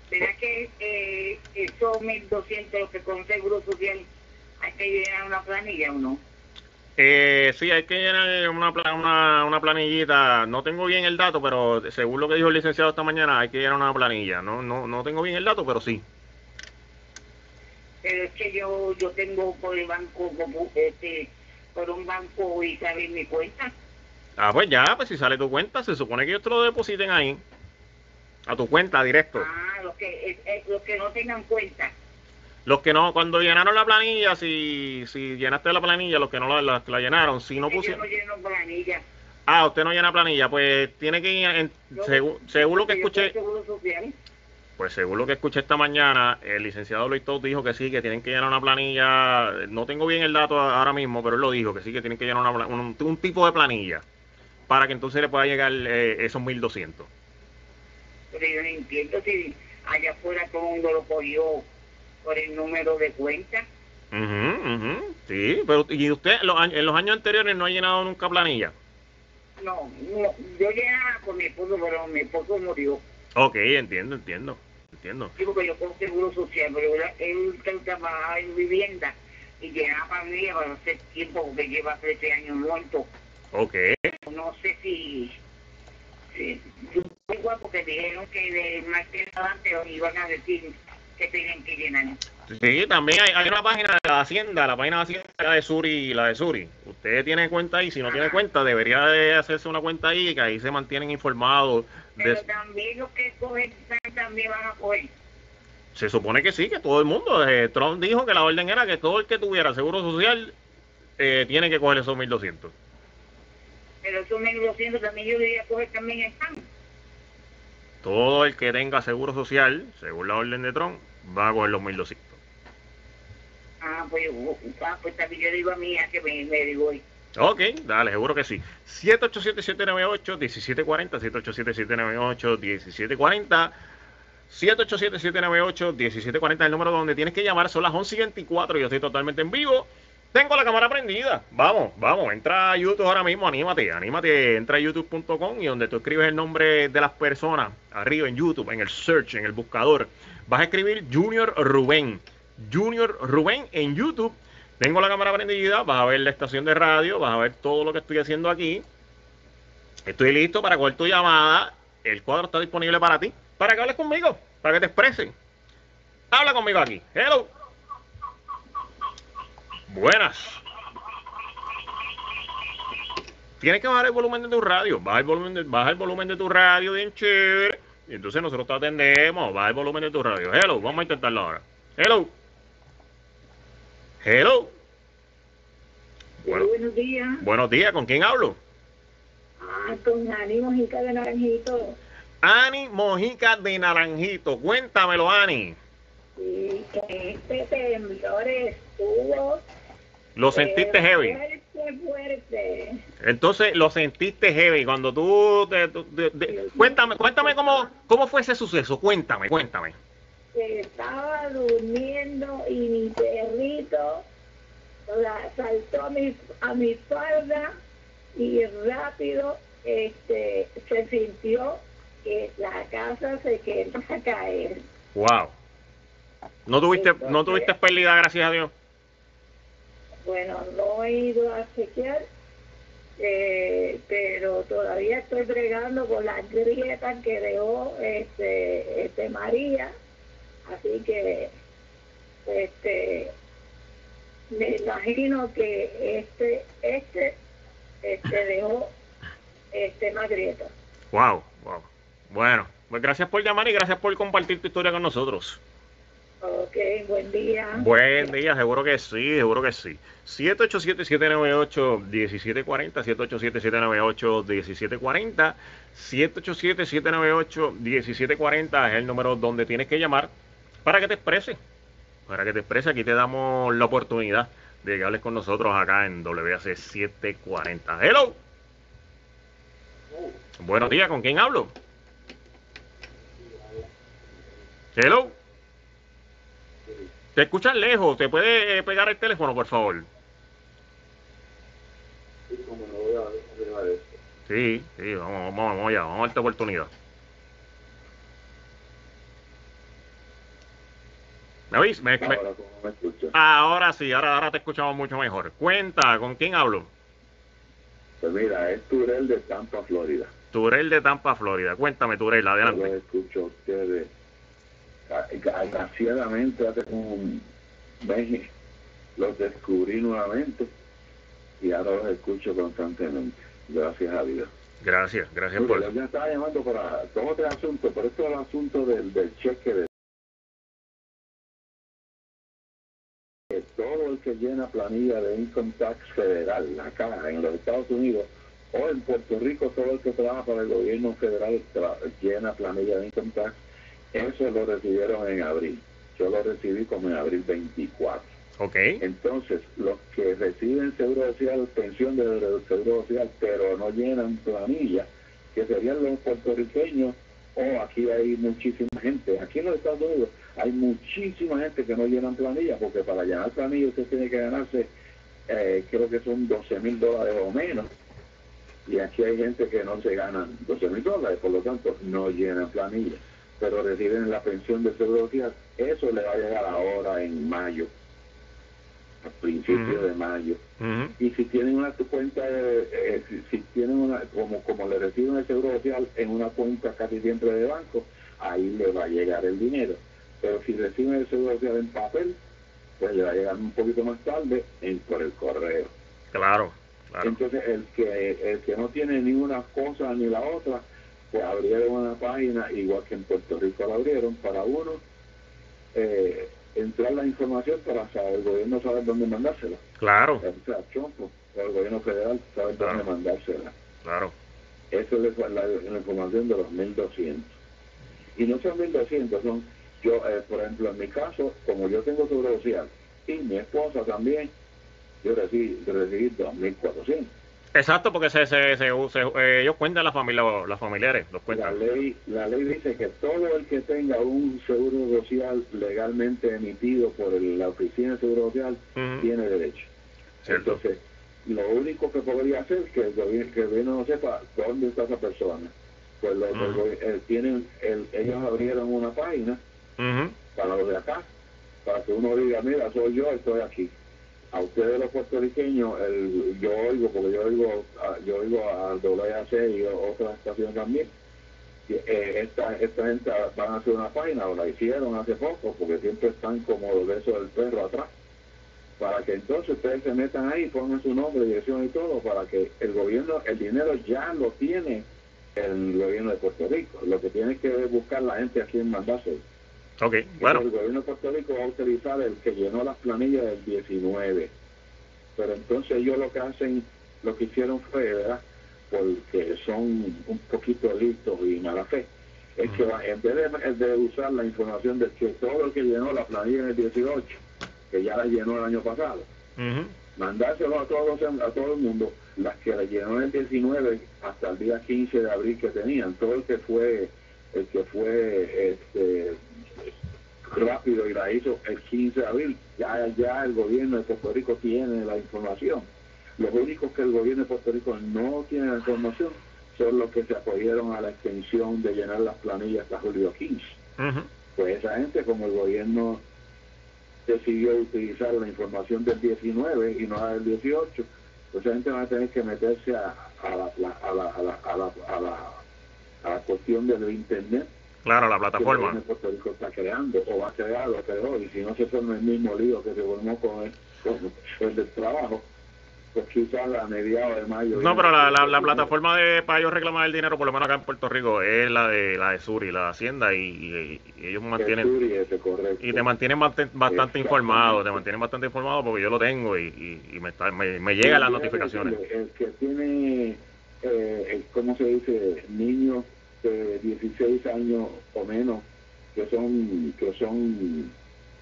¿Será que eh, esos 1.200 los que con seguro social hay que llenar una planilla o no? Eh, sí, hay que llenar una, una, una planillita. No tengo bien el dato, pero según lo que dijo el licenciado esta mañana, hay que llenar una planilla. No, no, no tengo bien el dato, pero sí. Pero es que yo yo tengo por el banco, este, por un banco y sale mi cuenta. Ah, pues ya, pues si sale tu cuenta, se supone que ellos te lo depositen ahí. A tu cuenta directo. Ah, los que, eh, eh, los que no tengan cuenta. Los que no, cuando llenaron la planilla, si, si llenaste la planilla, los que no la, la- la llenaron, si no Yo pusieron... no lleno planilla. Ah, usted no llena planilla, pues tiene que ir, en- Yo- según, según lo que yo escuché, pues según lo que escuché esta mañana, el licenciado Luis Todd dijo que sí, que tienen que llenar una planilla. No tengo bien el dato ahora mismo, pero él lo dijo, que sí, que tienen que llenar una, un, un, tipo de planilla para que entonces le pueda llegar eh, esos 1200. Pero yo no entiendo si allá afuera todo el mundo lo cogió por el número de cuenta. Sí, pero ¿y usted en los años anteriores no ha llenado nunca planilla? No, no yo llenaba con mi esposo, pero mi esposo murió. Ok, entiendo, entiendo entiendo. Sí, porque yo tengo seguro social, pero él, trabajaba en vivienda y llegaba familia para hacer tiempo porque lleva 13 años muerto. Ok. No sé si... si igual porque dijeron que de más que adelante iban a decir que tienen que llenar. Sí, también hay, hay, una página de la Hacienda, la página de Hacienda de Suri, la de Suri. Usted tiene cuenta ahí, si no tiene cuenta, debería de hacerse una cuenta ahí, que ahí se mantienen informados. Pero también los que cogen también van a coger. Se supone que sí, que todo el mundo. Eh, Trump dijo que la orden era que todo el que tuviera seguro social eh, tiene que coger esos 1.200. Pero esos 1.200 también yo debería coger también están. Todo el que tenga seguro social, según la orden de Trump, va a coger los 1.200. Ah, pues, ah, pues también yo digo a mí que me, me digo hoy. Ok, dale, seguro que sí. 787-798-1740, 787-798-1740. 787-798-1740 es el número donde tienes que llamar. Son las 11 y 24. Yo estoy totalmente en vivo. Tengo la cámara prendida. Vamos, vamos. Entra a YouTube ahora mismo. Anímate, anímate. Entra a youtube.com y donde tú escribes el nombre de las personas. Arriba en YouTube, en el search, en el buscador. Vas a escribir Junior Rubén. Junior Rubén en YouTube. Tengo la cámara prendida, vas a ver la estación de radio, vas a ver todo lo que estoy haciendo aquí. Estoy listo para coger tu llamada. El cuadro está disponible para ti, para que hables conmigo, para que te expresen. Habla conmigo aquí. Hello. Buenas. Tienes que bajar el volumen de tu radio. Baja el volumen de, baja el volumen de tu radio bien chévere. Y entonces nosotros te atendemos. Baja el volumen de tu radio. Hello. Vamos a intentarlo ahora. Hello. Hello. buenos días. Buenos días, ¿con quién hablo? Ah, con Ani Mojica de Naranjito. Ani Mojica de Naranjito, cuéntamelo, Ani. Sí, que este temblor estuvo. ¿Lo sentiste heavy? Fuerte, fuerte. Entonces, lo sentiste heavy cuando tú... cuéntame, cuéntame cómo, cómo fue ese suceso, cuéntame, cuéntame estaba durmiendo y mi perrito saltó a mi, a mi espalda y rápido este, se sintió que la casa se quedó a caer. Wow. ¿No tuviste, ¿no tuviste pérdida, gracias a Dios? Bueno, no he ido a chequear, eh, pero todavía estoy bregando con las grietas que dejó este, este María Así que este me imagino que este este este dejó este más grieta. Wow, wow. Bueno, pues gracias por llamar y gracias por compartir tu historia con nosotros. Ok, buen día. Buen día, seguro que sí, seguro que sí. 787-798-1740, 787-798-1740, 787-798-1740 es el número donde tienes que llamar para que te exprese. Para que te exprese, aquí te damos la oportunidad de que hables con nosotros acá en WAC 740. Hello. Buenos días, ¿con quién hablo? Hello. Te escuchas lejos, ¿te puede eh, pegar el teléfono, por favor? Sí, sí, vamos, vamos, vamos allá, vamos a darte oportunidad. ¿Me oís? ahora, sí, ahora, ahora te escuchamos mucho mejor. Cuenta, ¿con quién hablo? Pues mira, es Turel de Tampa, Florida. Turel de Tampa, Florida. Cuéntame, Turel, adelante. Yo escucho a ustedes, desgraciadamente, hace un mes los descubrí nuevamente y ahora los escucho constantemente. Gracias a Dios. Gracias, gracias por. Yo estaba llamando para todo este asunto, por esto el asunto del, del cheque de todo el que llena planilla de income tax federal acá en los Estados Unidos o en Puerto Rico todo el que trabaja para el gobierno federal llena planilla de income tax Eso lo recibieron en abril. Yo lo recibí como en abril 24. Ok. Entonces, los que reciben seguro social, pensión de seguro social, pero no llenan planilla, que serían los puertorriqueños, o aquí hay muchísima gente. Aquí en los Estados Unidos hay muchísima gente que no llenan planilla, porque para llenar planilla usted tiene que ganarse, eh, creo que son 12 mil dólares o menos. Y aquí hay gente que no se ganan 12 mil dólares, por lo tanto no llenan planilla, pero reciben la pensión de seguro social. Eso le va a llegar ahora en mayo a principios de mayo. Y si tienen una cuenta, eh, si, tienen una, como, como le reciben el seguro social en una cuenta casi siempre de banco, ahí le va a llegar el dinero. Pero si reciben el seguro social en papel, pues le va a llegar un poquito más tarde en, por el correo. Claro, Entonces, el que, el que no tiene ni una cosa ni la otra, pues abrieron una página, igual que en Puerto Rico la abrieron, para uno. Eh, entrar la información para saber, el gobierno saber dónde mandársela. Claro. O sea, Chompo, el gobierno federal sabe dónde mandársela. Claro. Eso es la, la, información de los 1.200. Y no son 1.200, son, yo, eh, por ejemplo, en mi caso, como yo tengo seguro social y mi esposa también, yo recibí, recibí 2.400. Exacto, porque se, se, se, eh, ellos cuentan la familia, los familiares, los cuentan. La ley, la ley dice que todo el que tenga un seguro social legalmente emitido por la Oficina de Seguro Social tiene derecho. Entonces, lo único que podría hacer es que el gobierno, no sepa dónde está esa persona. Pues lo, eh, tienen, el, ellos abrieron una página para los de acá, para que uno diga, mira, soy yo, estoy aquí a ustedes los puertorriqueños, el, yo oigo, porque yo oigo, yo oigo a WAC y otras estaciones también, eh, esta, esta gente van a hacer una página, o la hicieron hace poco, porque siempre están como los besos del perro atrás, para que entonces ustedes se metan ahí, pongan su nombre, dirección y todo, para que el gobierno, el dinero ya lo tiene el gobierno de Puerto Rico, lo que tiene que buscar la gente a quien mandarse. Ok, bueno. El gobierno de Puerto Rico va a utilizar el que llenó las planillas del 19. Pero entonces ellos lo que hacen, lo que hicieron fue, ¿verdad? Porque son un poquito listos y mala fe. Es que en vez de, usar la información de que todo el que llenó la planilla en el 18, que ya la llenó el año pasado, mandárselo a todos a todo el mundo, las que la llenó en el 19 hasta el día 15 de abril que tenían, todo el que fue el que fue este rápido y la hizo el 15 de abril. Ya, ya el gobierno de Puerto Rico tiene la información. Los únicos que el gobierno de Puerto Rico no tiene la información son los que se apoyaron a la extensión de llenar las planillas hasta julio 15. Pues esa gente, como el gobierno decidió utilizar la información del 19 y no la del 18, pues esa gente va a tener que meterse a, a, la, a, la, a, la, a, la, a, la, a la cuestión del Internet Claro, la plataforma. Que Puerto Rico está creando o va a crear lo creó y si no se forma el mismo lío que se formó con el, con el del trabajo, pues quizás a mediados de mayo. No, pero la, la, plataforma de para ellos reclamar el dinero, por lo menos acá en Puerto Rico, es la de la de Suri, la Hacienda, y, ellos mantienen. y te mantienen bastante informado, te mantienen bastante informado porque yo lo tengo y, y, me, está, me, me llega las notificaciones. El, que tiene, eh, ¿cómo se dice? Niños de 16 años o menos que son que son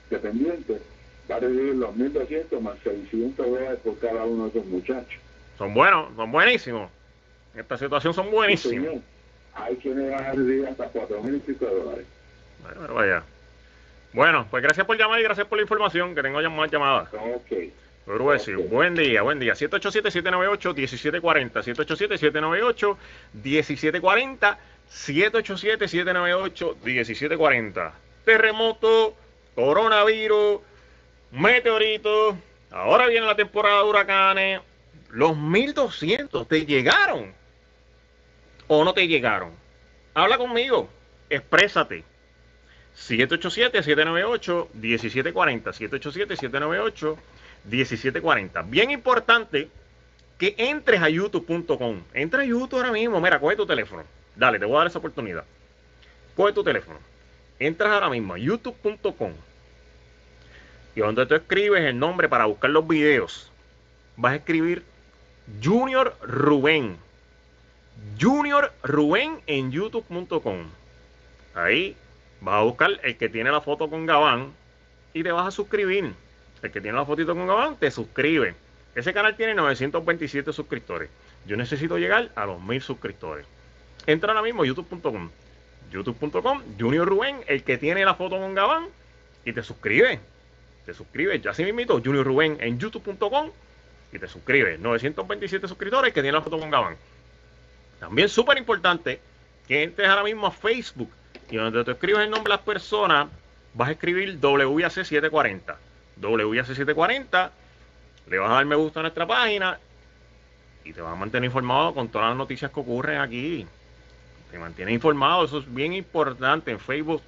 dependientes va a recibir los 1.200 más 600 dólares por cada uno de esos muchachos. Son buenos, son buenísimos. En esta situación son buenísimos. hay quienes van a recibir hasta 4.000 y pico de dólares. Bueno, vaya. Bueno, pues gracias por llamar y gracias por la información. Que tengo ya más llamadas. Ok. Okay. Buen día, buen día. 787-798-1740. 787-798-1740. 787-798-1740. Terremoto, coronavirus, meteorito. Ahora viene la temporada de huracanes. Los 1200 te llegaron o no te llegaron. Habla conmigo, exprésate. 787-798-1740. 787-798-1740. Bien importante que entres a youtube.com. Entra a YouTube ahora mismo. Mira, coge tu teléfono Dale, te voy a dar esa oportunidad. Coge tu teléfono. Entras ahora mismo a youtube.com y donde tú escribes el nombre para buscar los videos, vas a escribir Junior Rubén. Junior Rubén en youtube.com. Ahí vas a buscar el que tiene la foto con Gabán y te vas a suscribir. El que tiene la fotito con Gabán te suscribe. Ese canal tiene 927 suscriptores. Yo necesito llegar a los 1000 suscriptores. Entra ahora mismo a youtube.com. youtube.com, Junior Rubén, el que tiene la foto con Gabán, y te suscribe. Te suscribe, ya así mismito, Junior Rubén en youtube.com y te suscribes. 927 suscriptores que tiene la foto con Gabán. También súper importante que entres ahora mismo a Facebook y donde te escribes el nombre de las personas, vas a escribir WAC740. WAC740, le vas a dar me gusta a nuestra página y te vas a mantener informado con todas las noticias que ocurren aquí. Te mantiene informado, eso es bien importante en Facebook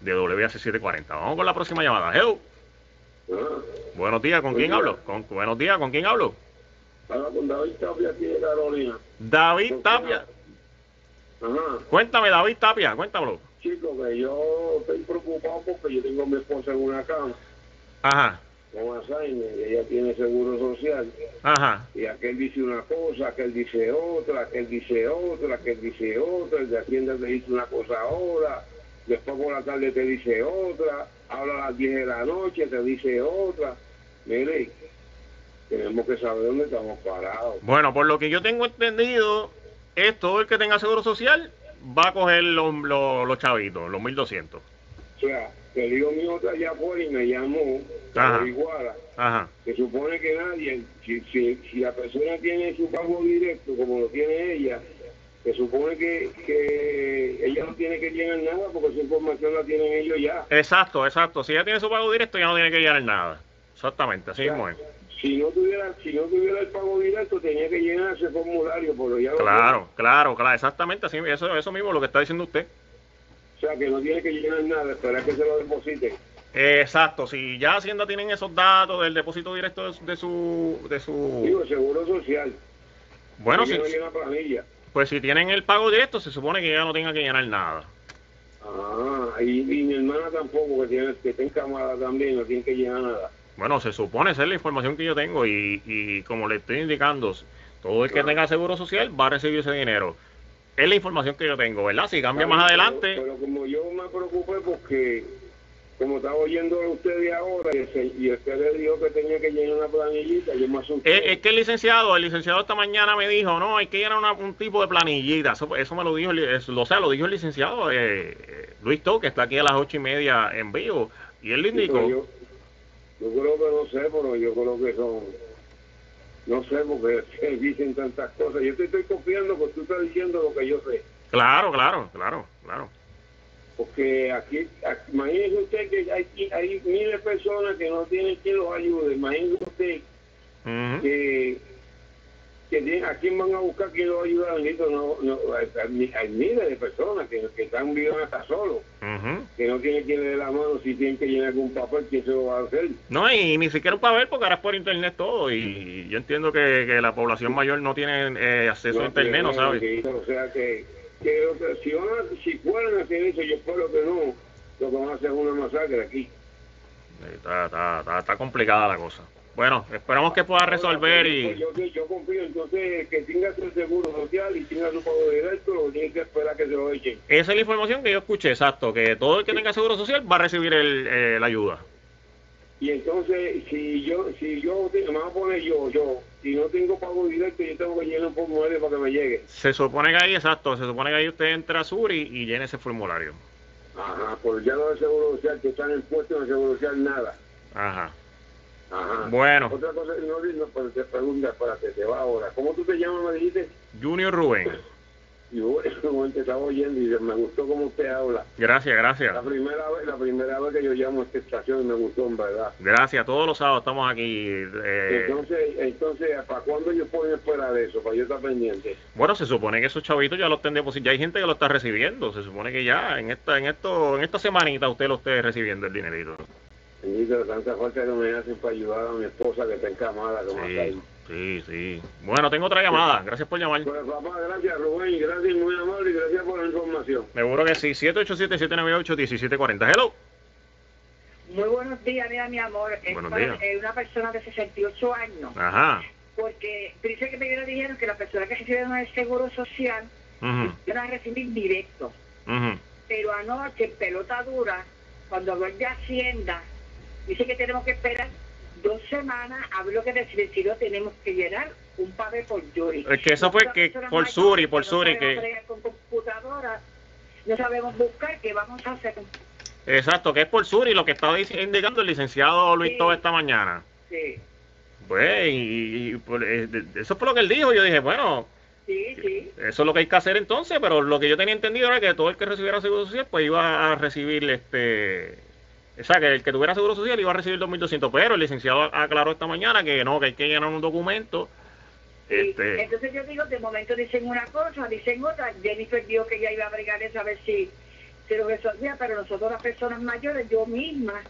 de WAC740. Vamos con la próxima llamada. Hello. Buenos días, ¿con quién hablo? Con, buenos días, ¿con quién hablo? Con David Tapia aquí de Carolina. David Tapia. Ajá. Cuéntame, David Tapia, cuéntamelo. Chico, que yo estoy preocupado porque yo tengo a mi esposa en una cama Ajá, con Alzheimer, ella tiene seguro social. ajá. Y aquel dice una cosa, aquel dice otra, aquel dice otra, aquel dice otra, el de Hacienda te dice una cosa ahora, después por la tarde te dice otra, habla a las 10 de la noche, te dice otra. Mire, tenemos que saber dónde estamos parados. Bueno, por lo que yo tengo entendido, es todo el que tenga seguro social va a coger los, los, los chavitos, los 1200. O sea, el hijo mío está allá afuera y me llamó, Ajá. averiguara. Ajá. Se supone que nadie, si, si, si la persona tiene su pago directo como lo tiene ella, se supone que, que ella no tiene que llenar nada porque esa información la tienen ellos ya. Exacto, exacto. Si ella tiene su pago directo, ya no tiene que llenar nada. Exactamente, así mismo es. Si no tuviera, si no tuviera el pago directo, tenía que llenar ese formulario, pero ya lo Claro, claro, claro, exactamente, así, eso, eso mismo lo que está diciendo usted. Sea, que no tiene que llenar nada, esperar que se lo depositen. Exacto, si ya Hacienda tienen esos datos del depósito directo de, de su, de Digo, su, seguro social. bueno, si, no llena planilla. pues si tienen el pago directo, se supone que ya no tenga que llenar nada. Ah, y, y mi hermana tampoco, que tiene que está encamada también, no tiene que llenar nada. Bueno, se supone, esa es la información que yo tengo y, y como le estoy indicando, todo el que tenga seguro social va a recibir ese dinero. Es la información que yo tengo, ¿verdad? Si cambia más adelante, Pero, como yo me preocupé porque, como estaba oyendo a ustedes ahora, y, ese- y usted le dijo que tenía que llenar una planillita, yo me asusté. es, es que el licenciado, el licenciado esta mañana me dijo, no, hay que llenar una- un tipo de planillita. Eso, eso me lo dijo, el, eso, o sea, lo dijo el licenciado eh, eh, Luis To, que está aquí a las ocho y media en vivo. Y él le Sí, indicó, yo, yo creo que no sé, pero yo creo que son, no sé, porque se dicen tantas cosas. Yo te estoy confiando porque tú estás diciendo lo que yo sé. claro, claro, claro, claro. Porque aquí, aquí imagínese usted que hay, hay miles de personas que no tienen quien los ayude. Imagínese usted que, que tienen- a quién van a buscar quien los ayude. Bendito, no, no, hay, hay- miles de personas que, que están viviendo hasta solos, que no tienen quien le dé la mano si tienen que llenar algún papel, ¿quién se lo va a hacer? No, y ni siquiera para ver, porque ahora es por internet todo. Y yo entiendo que, que la población mayor no tiene eh, acceso a No internet, ¿no sabes? que- O sea que, que, que- si, van a- si a hacer eso, yo espero que no, lo que van a hacer es una masacre aquí. Está, está, está, está complicada la cosa. Bueno, esperamos que pueda resolver y... Yo, yo, yo confío, entonces, que tenga su seguro social y tenga su pago directo, lo tiene que esperar que se lo echen. Esa es la información que yo escuché, exacto, que todo el que tenga seguro social va a recibir el, eh, la ayuda. Y entonces, si yo, si yo, me voy a poner yo, yo, si no tengo pago directo, yo tengo que llenar un formulario para que me llegue. Se supone que ahí, exacto, se supone que ahí usted entra a Sur y, y llena ese formulario. Ajá, pues ya no de seguro social, que están en el seguro social, nada. Ajá. Ajá. Bueno. Otra cosa, no, no, pero te pregunta, para que te va ahora. ¿Cómo tú te llamas, me dijiste? Junior Rubén. Y ese momento estaba oyendo y me gustó cómo usted habla. Gracias, gracias. La primera vez, la primera vez que yo llamo a esta estación y me gustó, en verdad. Gracias, todos los sábados estamos aquí. eh, Entonces, entonces, ¿para cuándo yo puedo esperar de eso? Para yo estar pendiente. bueno, se supone que esos chavitos ya los depositando. Ya hay gente que lo está recibiendo. Se supone que ya en esta, en esto, en esta semanita usted lo esté recibiendo el dinerito. Bendito, tanta falta que me hacen para ayudar a mi esposa que está encamada como. Sí, sí, sí. Bueno, tengo otra llamada. Gracias por llamar. Pues papá, gracias Rubén, gracias, muy amable, y gracias por la información. Seguro que sí. 787-798-1740. Hello. Muy buenos días, mira, mi amor. Es Buenos para- días. eh, una persona de 68 años. Ajá. Porque dice que primero dijeron que las personas que recibieron el seguro social Ujú, iban a recibir directo. ujú. Pero anoche, pelota dura, cuando habló de Hacienda, dice que tenemos que esperar dos semanas a ver lo que decidió, tenemos que llenar un papel por Yuri. Es que eso fue que por Suri, por Suri, que- bregar con computadora, no sabemos buscar, ¿qué vamos a hacer? Exacto, que es por sur y lo que estaba dic- indicando el licenciado Luis Sí. Toba esta mañana. Sí, Pues, y, y por- eh, de- eso fue lo que él dijo. Yo dije, bueno, sí, sí. eso es lo que hay que hacer entonces, pero lo que yo tenía entendido era que todo el que recibiera seguro social, pues iba a recibir este. O sea, que el que tuviera seguro social iba a recibir 2.200, pero el licenciado aclaró esta mañana que no, que hay que llenar un documento. Sí, Este, Entonces yo digo, de momento dicen una cosa, dicen otra. Jennifer dijo que ella iba a bregar eso a ver si se lo resolvía, pero nosotros las personas mayores, yo misma,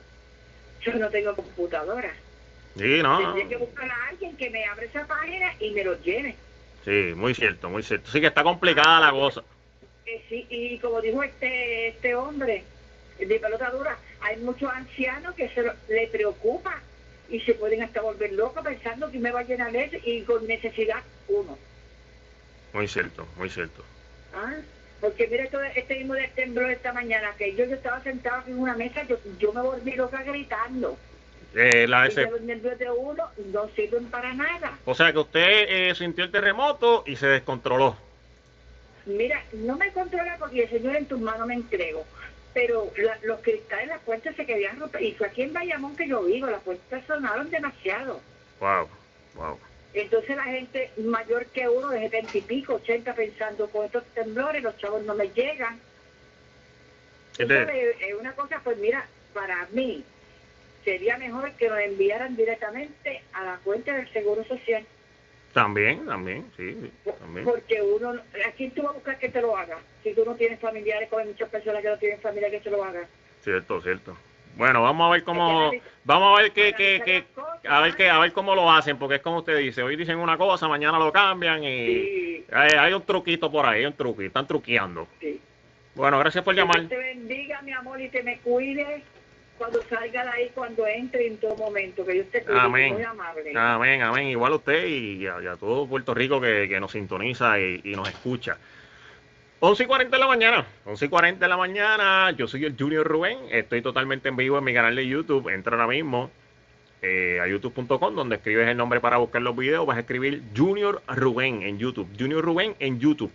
yo no tengo computadora. sí, no. Tendría que buscar a alguien que me abra esa página y me lo llene. Sí, muy cierto, muy cierto. Sí que está complicada la cosa. Eh, sí, y como dijo este este hombre de pelota dura, hay muchos ancianos que se lo- le preocupa y se pueden hasta volver locos pensando que me va a llenar eso y con necesidad uno. Muy cierto, muy cierto. ¿Ah? Porque mira todo este mismo del temblor esta mañana, que yo, yo estaba sentado en una mesa, yo, yo me volví loca gritando. Eh, la ese- los nervios de uno no sirven para nada. O sea que usted eh, sintió el terremoto y se descontroló. Mira, no me controla porque el Señor en tus manos me entrego. Pero la- los cristales, las puertas se querían romper. Y fue aquí en Bayamón que yo vivo, las puertas sonaron demasiado. Wow, wow. Entonces la gente mayor que uno, de 70 y pico, 80, pensando con estos temblores, los chavos no me llegan. Es Tú de- sabes, Es una cosa, pues mira, para mí sería mejor que nos enviaran directamente a la cuenta del Seguro Social. También, también, sí, sí, también. Porque uno, ¿a quién tú vas a buscar que te lo haga? Si tú no tienes familiares, como hay muchas personas que no tienen familia que se lo hagan. Cierto, cierto. Bueno, vamos a ver cómo, vamos a ver qué, qué, qué, a ver qué, a ver cómo lo hacen, porque es como usted dice, hoy dicen una cosa, mañana lo cambian y Sí, hay, hay un truquito por ahí, un truquito, están truqueando. sí. Bueno, gracias por Que llamar. Dios te bendiga, mi amor, y te me cuides cuando salga de ahí, cuando entre en todo momento. Que cuide, Amén. muy amable. Amén, amén. Igual a usted y a, y a todo Puerto Rico que, que nos sintoniza y, y nos escucha. 11 y 40 de la mañana. 11 y 40 de la mañana. Yo soy el Junior Rubén. Estoy totalmente en vivo en mi canal de YouTube. Entra ahora mismo eh, a youtube.com donde escribes el nombre para buscar los videos. Vas a escribir Junior Rubén en YouTube. Junior Rubén en YouTube.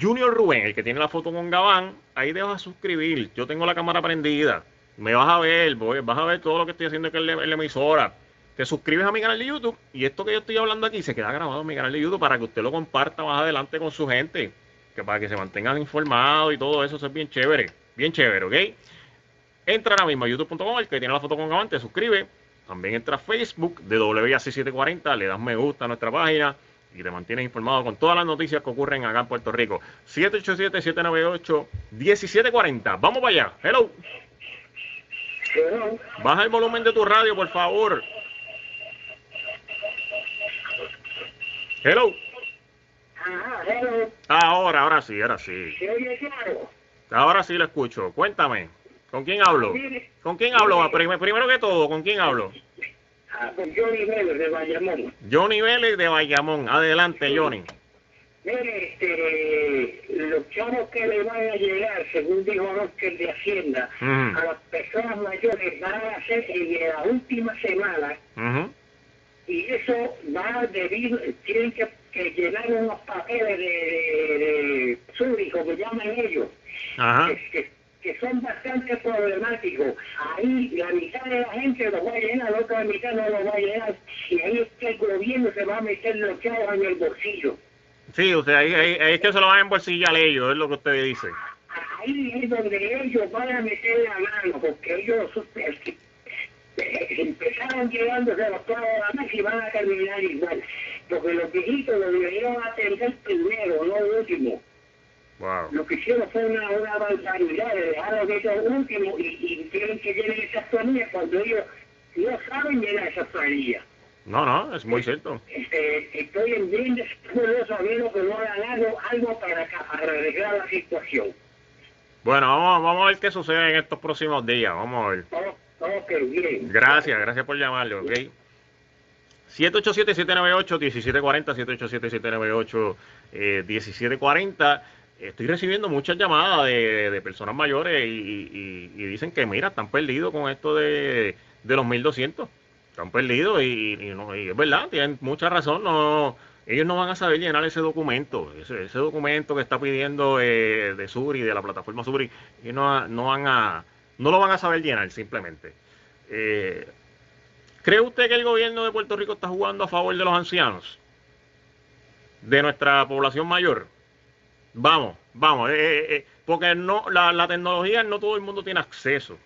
Junior Rubén, el que tiene la foto con Gabán, ahí a suscribir. Yo tengo la cámara prendida. Me vas a ver, voy- vas a ver todo lo que estoy haciendo aquí en la, en la emisora. Te suscribes a mi canal de YouTube y esto que yo estoy hablando aquí se queda grabado en mi canal de YouTube para que usted lo comparta más adelante con su gente. Que para que se mantengan informados y todo eso, eso es bien chévere. Bien chévere, ¿ok? Entra ahora mismo a youtube.com, el que tiene la foto con Gabán, te suscribe. También entra a Facebook de WAC740, le das me gusta a nuestra página y te mantienes informado con todas las noticias que ocurren acá en Puerto Rico. 787-798-1740. Vamos para allá. Hello. Baja el volumen de tu radio, por favor. Hello. ajá, hello, Ahora, ahora sí, ahora sí. Ahora sí lo escucho. Cuéntame. ¿Con quién hablo? ¿Con quién hablo? Prim- Primero que todo, ¿con quién hablo? ah, Johnny Vélez de Bayamón. Johnny Vélez de Bayamón. Adelante, Johnny. Mire, este, los chavos que le van a llegar, según dijo el de Hacienda, a las personas mayores van a ser en la última semana y eso va debido, tienen que, que llenar unos papeles de, Zurich, como llaman ellos, Ajá. que, que- que son bastante problemáticos. Ahí la mitad de la gente lo va a llenar, la otra mitad no lo va a llenar, y ahí es que el gobierno se va a meter los chavos en el bolsillo. Sí, usted ahí, ahí- ahí es que se lo van a embolsillar ellos, es lo que usted dice. Ahí es donde ellos van a meter la mano, porque ellos eh, eh, empezaron llevándose los clavos a la mesa y van a terminar igual. Porque los viejitos lo debieron atender primero, no último. Wow. Lo que hicieron fue una, una barbaridad de dejarlos de ellos último y, y tienen que llenar esas planillas cuando ellos no saben llenar esas planillas. No, no, es muy cierto. Este, estoy en bien desesperado sabiendo que no hagan algo, algo para, para arreglar la situación. Bueno, vamos, vamos a ver qué sucede en estos próximos días. Vamos a ver. Oh, ok, bien. Gracias, gracias por llamarle, ¿ok? 787-798-1740, 787-798-1740. estoy recibiendo muchas llamadas de, de personas mayores y, y- y dicen que, mira, están perdidos con esto de, de los 1200. Están perdidos y, no- y es verdad, tienen mucha razón. No, ellos no van a saber llenar ese documento, ese, documento que está pidiendo eh, de Suri, de la plataforma Suri, y no, no, van a, no lo van a saber llenar simplemente. Eh, ¿Cree usted que el gobierno de Puerto Rico está jugando a favor de los ancianos? De nuestra población mayor. Vamos, vamos, eh, eh, porque no, la, la tecnología no todo el mundo tiene acceso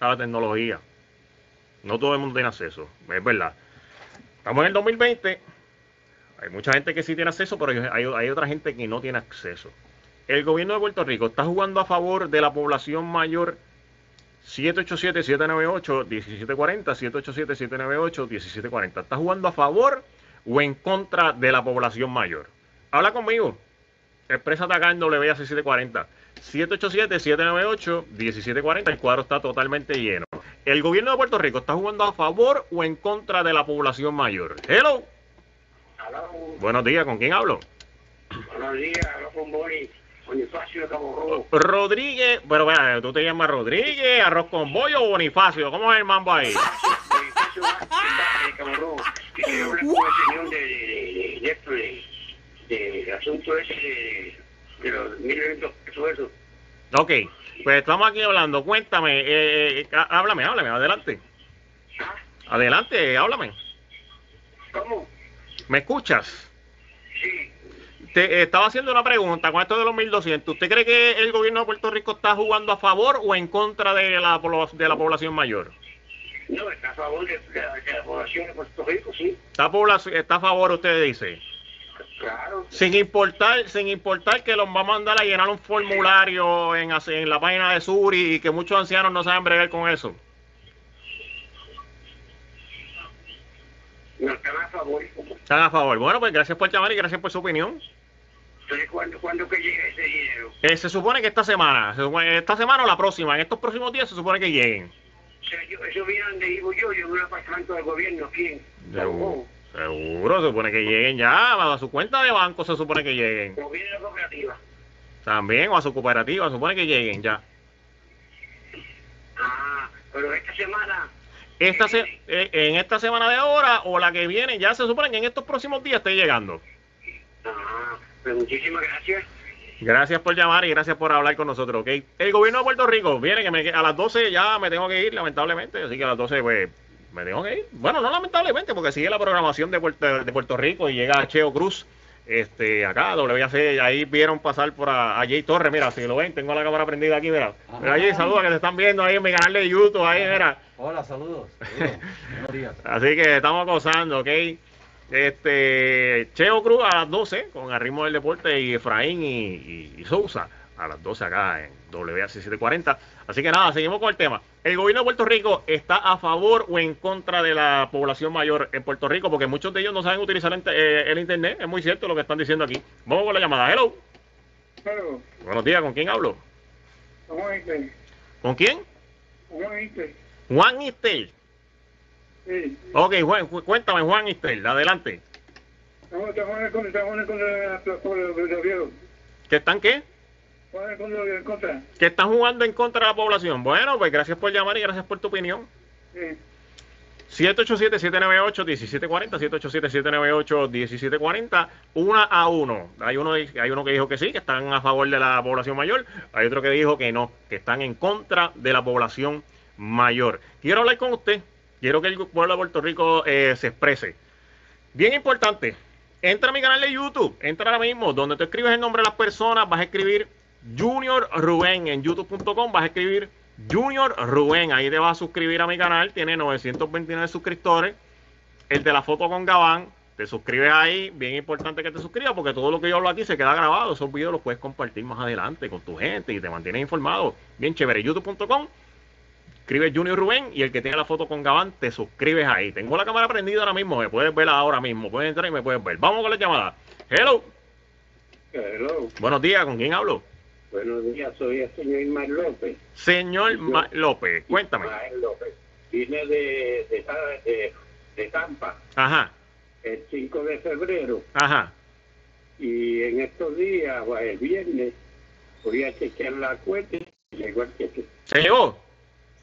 a la tecnología. No todo el mundo tiene acceso, es verdad. Estamos en el 2020, hay mucha gente que sí tiene acceso, pero hay, otra gente que no tiene acceso. El gobierno de Puerto Rico está jugando a favor de la población mayor 787-798-1740, 787-798-1740. ¿Está jugando a favor o en contra de la población mayor? Habla conmigo. Exprésate acá en WAC740. 787-798-1740. El cuadro está totalmente lleno. ¿El gobierno de Puerto Rico está jugando a favor o en contra de la población mayor? Hello. Aló, Buenos días. ¿Con quién hablo? buenos días, hablo con Boni, Bonifacio de Cabo Rojo. Rodríguez. Pero vea, tú te llamas Rodríguez, Arroz con Bollo o Bonifacio. ¿Cómo es el mambo ahí? Bonifacio de Cabo Rojo. Y quiero hablar con el señor de, de, asunto ese de, de los mil eventos, todo eso. Ok. Pues estamos aquí hablando. Cuéntame. eh, eh, há- háblame, háblame. Adelante. ¿Ah? Adelante, háblame. ¿Cómo? ¿Me escuchas? Sí. Te eh, estaba haciendo una pregunta con esto de los 1200. ¿Usted cree que el gobierno de Puerto Rico está jugando a favor o en contra de la, de la población mayor? No, está a favor de, de la población de Puerto Rico, sí. ¿Está, población, está a favor, usted dice? Claro. Sin importar, sin importar que los va a mandar a llenar un formulario en, en la página de Suri y que muchos ancianos no saben bregar con eso. No están a favor. Están a favor. Bueno, pues gracias por llamar y gracias por su opinión. Entonces, ¿cuándo, ¿cuándo que llega ese dinero? Eh, se supone que esta semana, supone- esta semana o la próxima, en estos próximos días se supone que lleguen. O sea, yo, eso viene donde vivo yo, yo en un apartamento del gobierno aquí en. Seguro, se supone que lleguen ya, a su cuenta de banco se supone que lleguen. O cooperativa. También, o a su cooperativa, se supone que lleguen ya. Ah, pero esta semana, Esta se- eh, en esta semana de ahora o la que viene, ya se supone que en estos próximos días esté llegando. ah, pues muchísimas gracias. Gracias por llamar y gracias por hablar con nosotros, ¿ok? El gobierno de Puerto Rico, viene que me, a las 12 ya me tengo que ir, lamentablemente, así que a las 12 pues me tengo que ir. Bueno, no lamentablemente, porque sigue la programación de Puerto, de Puerto Rico y llega Cheo Cruz este acá, WAC, ahí vieron pasar por a, a Jay Torres, mira, si lo ven, tengo la cámara prendida aquí, mira. Mira, Jay, saluda que te están viendo ahí en mi canal de YouTube, ahí, mira. Hola, saludos. saludos. Buenos días. Así que estamos gozando, ¿ok? Este, Cheo Cruz a las 12 con el ritmo del deporte y Efraín y, y- y Sousa a las 12 acá en WAC 740. Así que nada, seguimos con el tema. ¿El gobierno de Puerto Rico está a favor o en contra de la población mayor en Puerto Rico? Porque muchos de ellos no saben utilizar ente- eh, el internet. Es muy cierto lo que están diciendo aquí. Vamos con la llamada. Hello. Pero, Buenos días, ¿con quién hablo? ¿cómo viste? ¿Con quién? ¿Cómo viste? Juan Istel. Sí. Ok, Juan, cu- cuéntame, Juan Istel, adelante. Estamos, estamos en el contra, estamos en el contra de los viejos. ¿Qué están qué? En contra. que están jugando en contra de la población. Bueno, pues gracias por llamar y gracias por tu opinión. Sí. 787-798-1740, 787-798-1740, una a uno. Hay uno, hay uno que dijo que sí, que están a favor de la población mayor. Hay otro que dijo que no, que están en contra de la población mayor. Quiero hablar con usted. Quiero que el pueblo de Puerto Rico eh, se exprese. Bien importante. Entra a mi canal de YouTube. Entra ahora mismo. Donde tú escribes el nombre de las personas, vas a escribir Junior Rubén en youtube.com. Vas a escribir Junior Rubén. Ahí te vas a suscribir a mi canal. Tiene 929 suscriptores. El de la foto con Gabán. Te suscribes ahí. Bien importante que te suscribas porque todo lo que yo hablo aquí se queda grabado. Esos videos los puedes compartir más adelante con tu gente y te mantienes informado. Bien chévere. youtube.com escribes Junior Rubén y el que tenga la foto con Gabán te suscribes ahí. Tengo la cámara prendida ahora mismo, me puedes ver ahora mismo. Puedes entrar y me puedes ver. Vamos con la llamada. Hello. Hello. Buenos días, ¿con quién hablo? Buenos días, soy el señor Ismael López. Señor Ma- López, cuéntame. Ismael López. Vine de, de, de, de Tampa Ajá, el 5 de febrero ajá. Y en estos días, o el viernes, voy a chequear la cuenta y llegó el cheque. ¿Se llegó?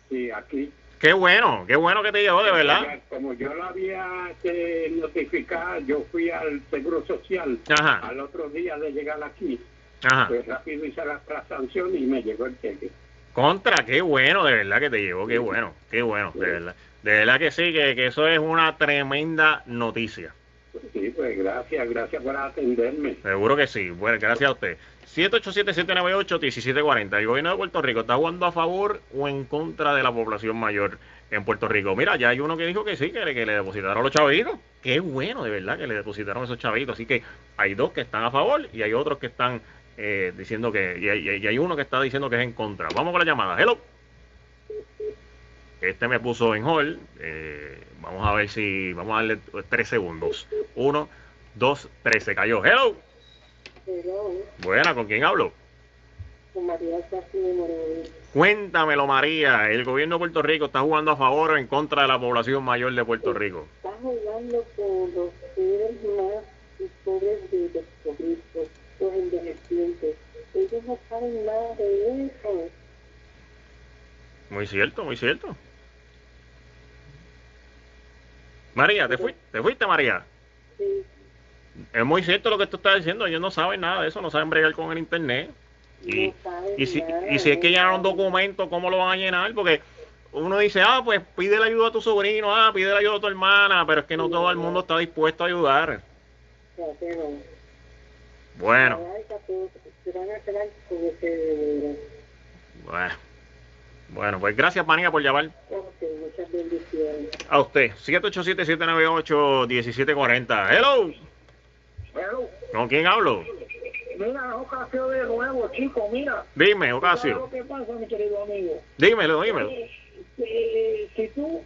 Sí, aquí. Qué bueno, qué bueno que te llegó, de verdad. Como yo lo había eh, notificado, yo fui al Seguro Social Ajá. al otro día de llegar aquí. Ajá. Pues rápido hice la, la sanción y me llegó el cheque. Contra, qué bueno, de verdad que te llegó, qué bueno, qué bueno, de verdad. De verdad que sí, que, que eso es una tremenda noticia. Sí, pues gracias, gracias por atenderme. Seguro que sí. Bueno, gracias a usted. 787-798-1740. El gobierno de Puerto Rico está jugando a favor o en contra de la población mayor en Puerto Rico. Mira, ya hay uno que dijo que sí, que le, que le depositaron los chavitos. Qué bueno, de verdad, que le depositaron esos chavitos. Así que hay dos que están a favor y hay otros que están eh, diciendo que... Y hay, y hay uno que está diciendo que es en contra. Vamos con la llamada. Hello. Este me puso en hold. Eh, vamos a ver si... Vamos a darle tres segundos. Uno, dos, tres. Se cayó. Hello. Pero, Buena, ¿con quién hablo? con María Cuéntamelo, María. ¿El gobierno de Puerto Rico está jugando a favor o en contra de la población mayor de Puerto Rico? está jugando con los seres más pobres de Puerto Rico, los envejecientes. Ellos no saben nada de eso. Muy cierto, muy cierto. María, ¿te fuiste, ¿te fuiste María? Sí, Es muy cierto lo que tú estás diciendo. Ellos no saben nada de eso, no saben bregar con el internet. Y, no saben y, si, nada y si hay que de llenar un documento, ¿cómo lo van a llenar? Porque uno dice, ah, pues pide la ayuda a tu sobrino, ah, pide la ayuda a tu hermana, pero es que no todo el mundo está dispuesto a ayudar. No. Ese bueno. Bueno, pues gracias, María, por llamar. Muchas bendiciones. A usted, 787-798-1740. Hello, Pero, ¿con quién hablo? mira, Ocasio de nuevo, chico, mira. Dime, ¿Sabes lo Ocasio. que pasa, mi querido amigo? Dímelo, dímelo. Eh, eh, si tú,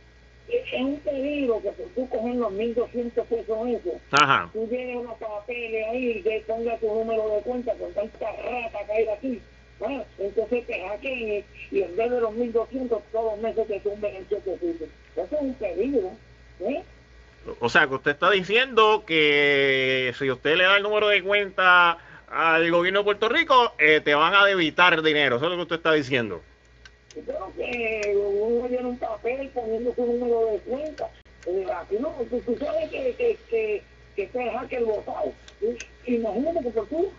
es un pedido que por tú coges los 1.200 pesos eso, Ajá. tú tienes unos papeles ahí que ponga tu número de cuenta con tanta rata que hay aquí. ¿ah? Entonces te hackeen y, y en vez de los 1.200 todos los meses te tumben el chequecito. Eso es un peligro. ¿eh? O sea, que usted está diciendo que si usted le da el número de cuenta al gobierno de Puerto Rico, eh, te van a debitar dinero. Eso es lo que usted está diciendo. Yo creo que uno llena un papel poniendo su número de cuenta. Eh, aquí no, tú, tú sabes que, que, que, que te hacker votado. Eh, Imagínate que tú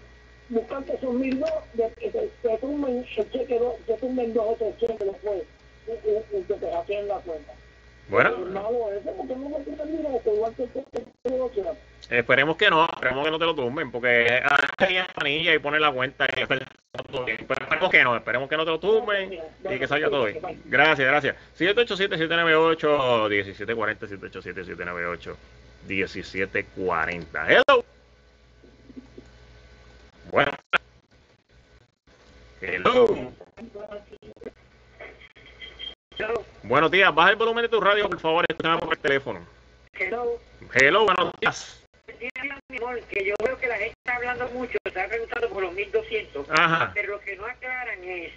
buscarte esos mil dos, que te, tumben el cheque, te tumben dos o tres cheques después, y, y, y que te hackeen la cuenta. Bueno, esperemos que no, esperemos que no te lo tumben, porque hay manilla y pone la cuenta y esperemos que no, esperemos que no te lo tumben y que salga todo bien. Gracias, gracias. 787-798-1740, 787-798-1740. Hello. Bueno. Hello. Buenos días, baja el volumen de tu radio, por favor, escúchame por el teléfono. Hello. Hello, buenos días. Dígame, mi amor, que yo veo que la gente está hablando mucho, está preguntando por los 1200, Ajá. pero lo que no aclaran es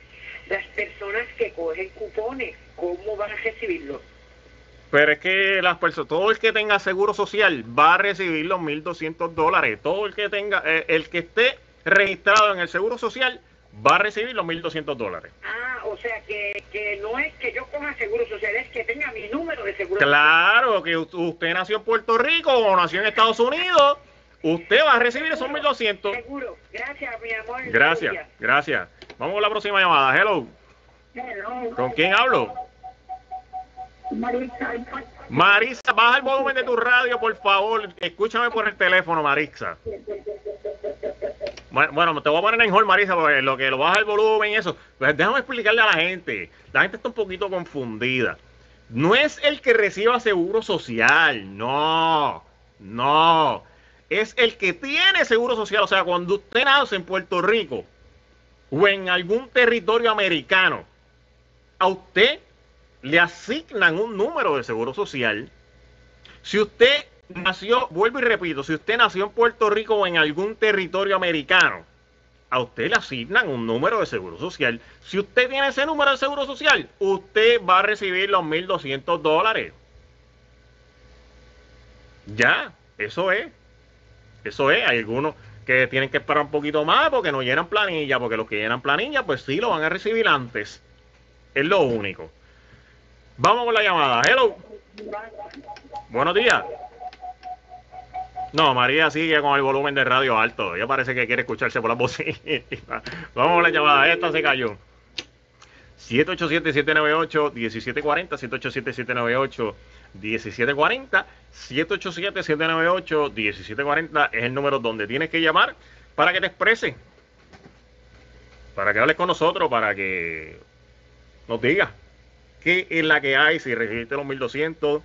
las personas que cogen cupones, ¿cómo van a recibirlos? Pero es que las personas, todo el que tenga seguro social va a recibir los 1.200 dólares. Todo el que tenga, eh, el que esté registrado en el seguro social va a recibir los 1.200 dólares. Ah, o sea que, que no es que yo coja seguro social, es que tenga mi número de seguro Claro que usted nació en Puerto Rico o nació en Estados Unidos, usted va a recibir esos 1.200. social. Seguro. Gracias, mi amor. Gracias, gracias. Vamos con la próxima llamada. Hello. ¿Con quién hablo? Marisa, baja el volumen de tu radio, por favor. Escúchame por el teléfono, Marisa. Bueno, te voy a poner en hold, Marisa, porque lo que lo baja el volumen y eso. Pues déjame explicarle a la gente. La gente está un poquito confundida. No es el que reciba seguro social, no, no. Es el que tiene seguro social. O sea, cuando usted nace en Puerto Rico o en algún territorio americano, a usted le asignan un número de seguro social. Si usted nació, vuelvo y repito, si usted nació en Puerto Rico o en algún territorio americano, a usted le asignan un número de seguro social. Si usted tiene ese número de seguro social, usted va a recibir los 1.200 dólares. Ya, eso es. Eso es. Hay algunos, que tienen que esperar un poquito más porque no llenan planilla, porque los que llenan planilla, pues sí lo van a recibir antes. Es lo único. Vamos con la llamada. Hello. Buenos días. No, María sigue con el volumen de radio alto. Ella parece que quiere escucharse por la bocinas. Vamos con la llamada. Esta se cayó. 787-798-1740, 787-798-1740, 787-798-1740 es el número donde tienes que llamar para que te expreses, para que hables con nosotros, para que nos digas qué es la que hay, si recibiste los 1200,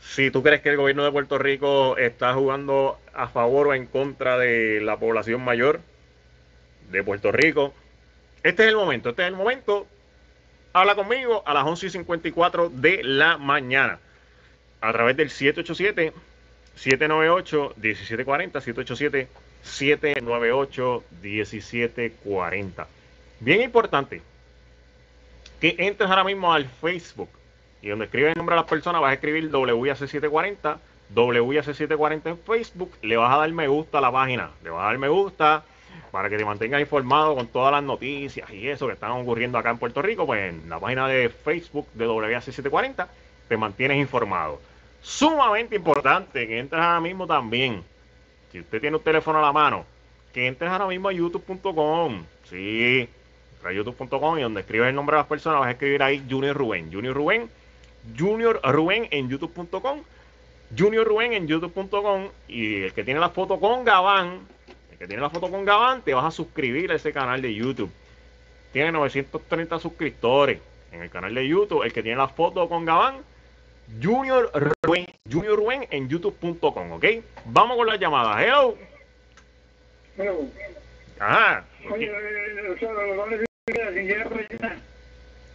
si tú crees que el gobierno de Puerto Rico está jugando a favor o en contra de la población mayor de Puerto Rico. Este es el momento, este es el momento. Habla conmigo a las 11 y 54 de la mañana a través del 787 798 1740 787 798 1740. Bien importante que entres ahora mismo al Facebook y donde escribes el nombre de las personas vas a escribir WIAC740, WIAC740 en Facebook, le vas a dar me gusta a la página, le vas a dar me gusta para que te mantengas informado con todas las noticias y eso que están ocurriendo acá en Puerto Rico, pues en la página de Facebook de WIAC740 te mantienes informado. Sumamente importante que entres ahora mismo también, si usted tiene un teléfono a la mano, que entres ahora mismo a youtube.com, sí, a youtube.com y donde escribes el nombre de las personas vas a escribir ahí Junior Rubén, Junior Rubén, Junior Rubén en youtube.com, Junior Rubén en youtube.com y el que tiene la foto con Gabán, el que tiene la foto con Gabán, te vas a suscribir a ese canal de YouTube. Tiene 930 suscriptores en el canal de YouTube. El que tiene la foto con Gabán, Junior Rubén, Junior Rubén en youtube.com, ¿ok? Vamos con las llamadas. Hello. Hello. Ajá. Oye, eh, para llenar.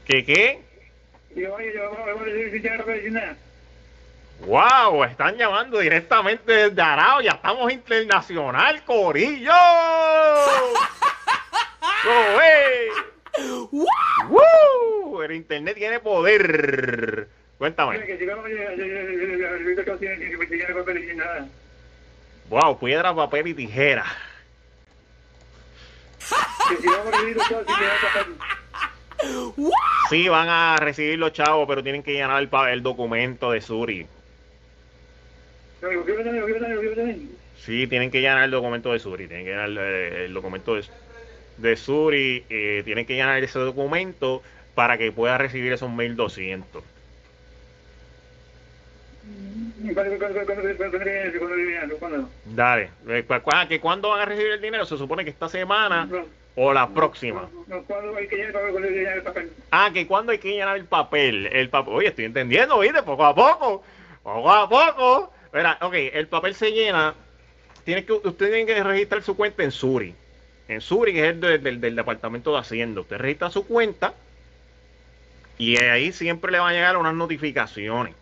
¿Qué qué? ¡Wow! Están llamando directamente desde Arao. Ya estamos internacional, Corillo. ¡Go, ¡Woo! El internet tiene poder. Cuéntame. ¡Wow! Piedra, papel y tijera. Sí, van a recibir los chavos, pero tienen que llenar el, el documento de Suri. Sí, tienen que llenar el documento de Suri. Tienen que llenar eh, el documento de, de Suri. eh, tienen que llenar ese documento para que pueda recibir esos 1200. ¿Cuándo- cuándo- cuándo- cuándo- cuándo viene eso? ¿Cuándo viene eso? ¿Cuándo? Dale. Eh, ¿Que cuándo van a recibir el dinero? Se supone que esta semana o la próxima. no, ¿cuándo hay que llegar el papel? Ah, que cuándo hay que llenar el papel. El papel. Oye, estoy entendiendo, ¿viste? Poco a poco. Poco a poco. Mira, ok, el papel se llena. Tiene que, usted tiene que registrar su cuenta en Suri. En Suri, que es el de- del, del Departamento de Hacienda. Usted registra su cuenta y ahí siempre le van a llegar unas notificaciones.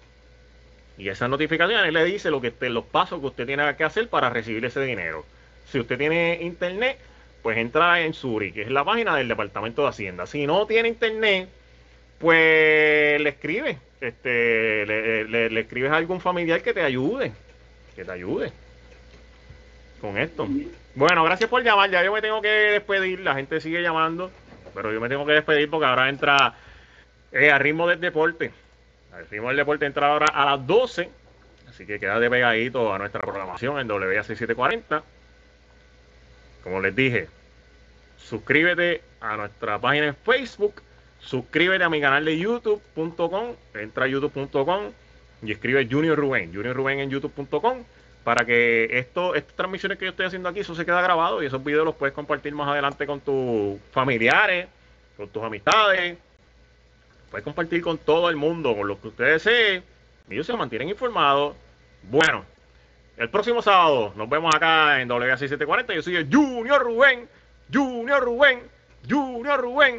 Y esas notificaciones le dice lo que usted- los pasos que usted tiene que hacer para recibir ese dinero. Si usted tiene internet, pues entra en Suri, que es la página del Departamento de Hacienda. Si no tiene internet, pues le escribe, este, le, le- le escribes a algún familiar que te ayude, que te ayude con esto. Bueno, gracias por llamar. Ya yo me tengo que despedir. La gente sigue llamando, pero yo me tengo que despedir porque ahora entra eh, a ritmo del deporte. Al ritmo del deporte entra ahora a las 12. Así que quédate pegadito a nuestra programación en WA6740. Como les dije, suscríbete a nuestra página en Facebook, suscríbete a mi canal de youtube.com, entra a youtube.com y escribe Junior Rubén, Junior Rubén en youtube.com para que esto, estas transmisiones que yo estoy haciendo aquí, eso se queda grabado y esos videos los puedes compartir más adelante con tus familiares, con tus amistades, puedes compartir con todo el mundo, con lo que ustedes deseen, ellos se mantienen informados. Bueno, el próximo sábado nos vemos acá en WA6740. Yo soy Junior Rubén, Junior Rubén, Junior Rubén.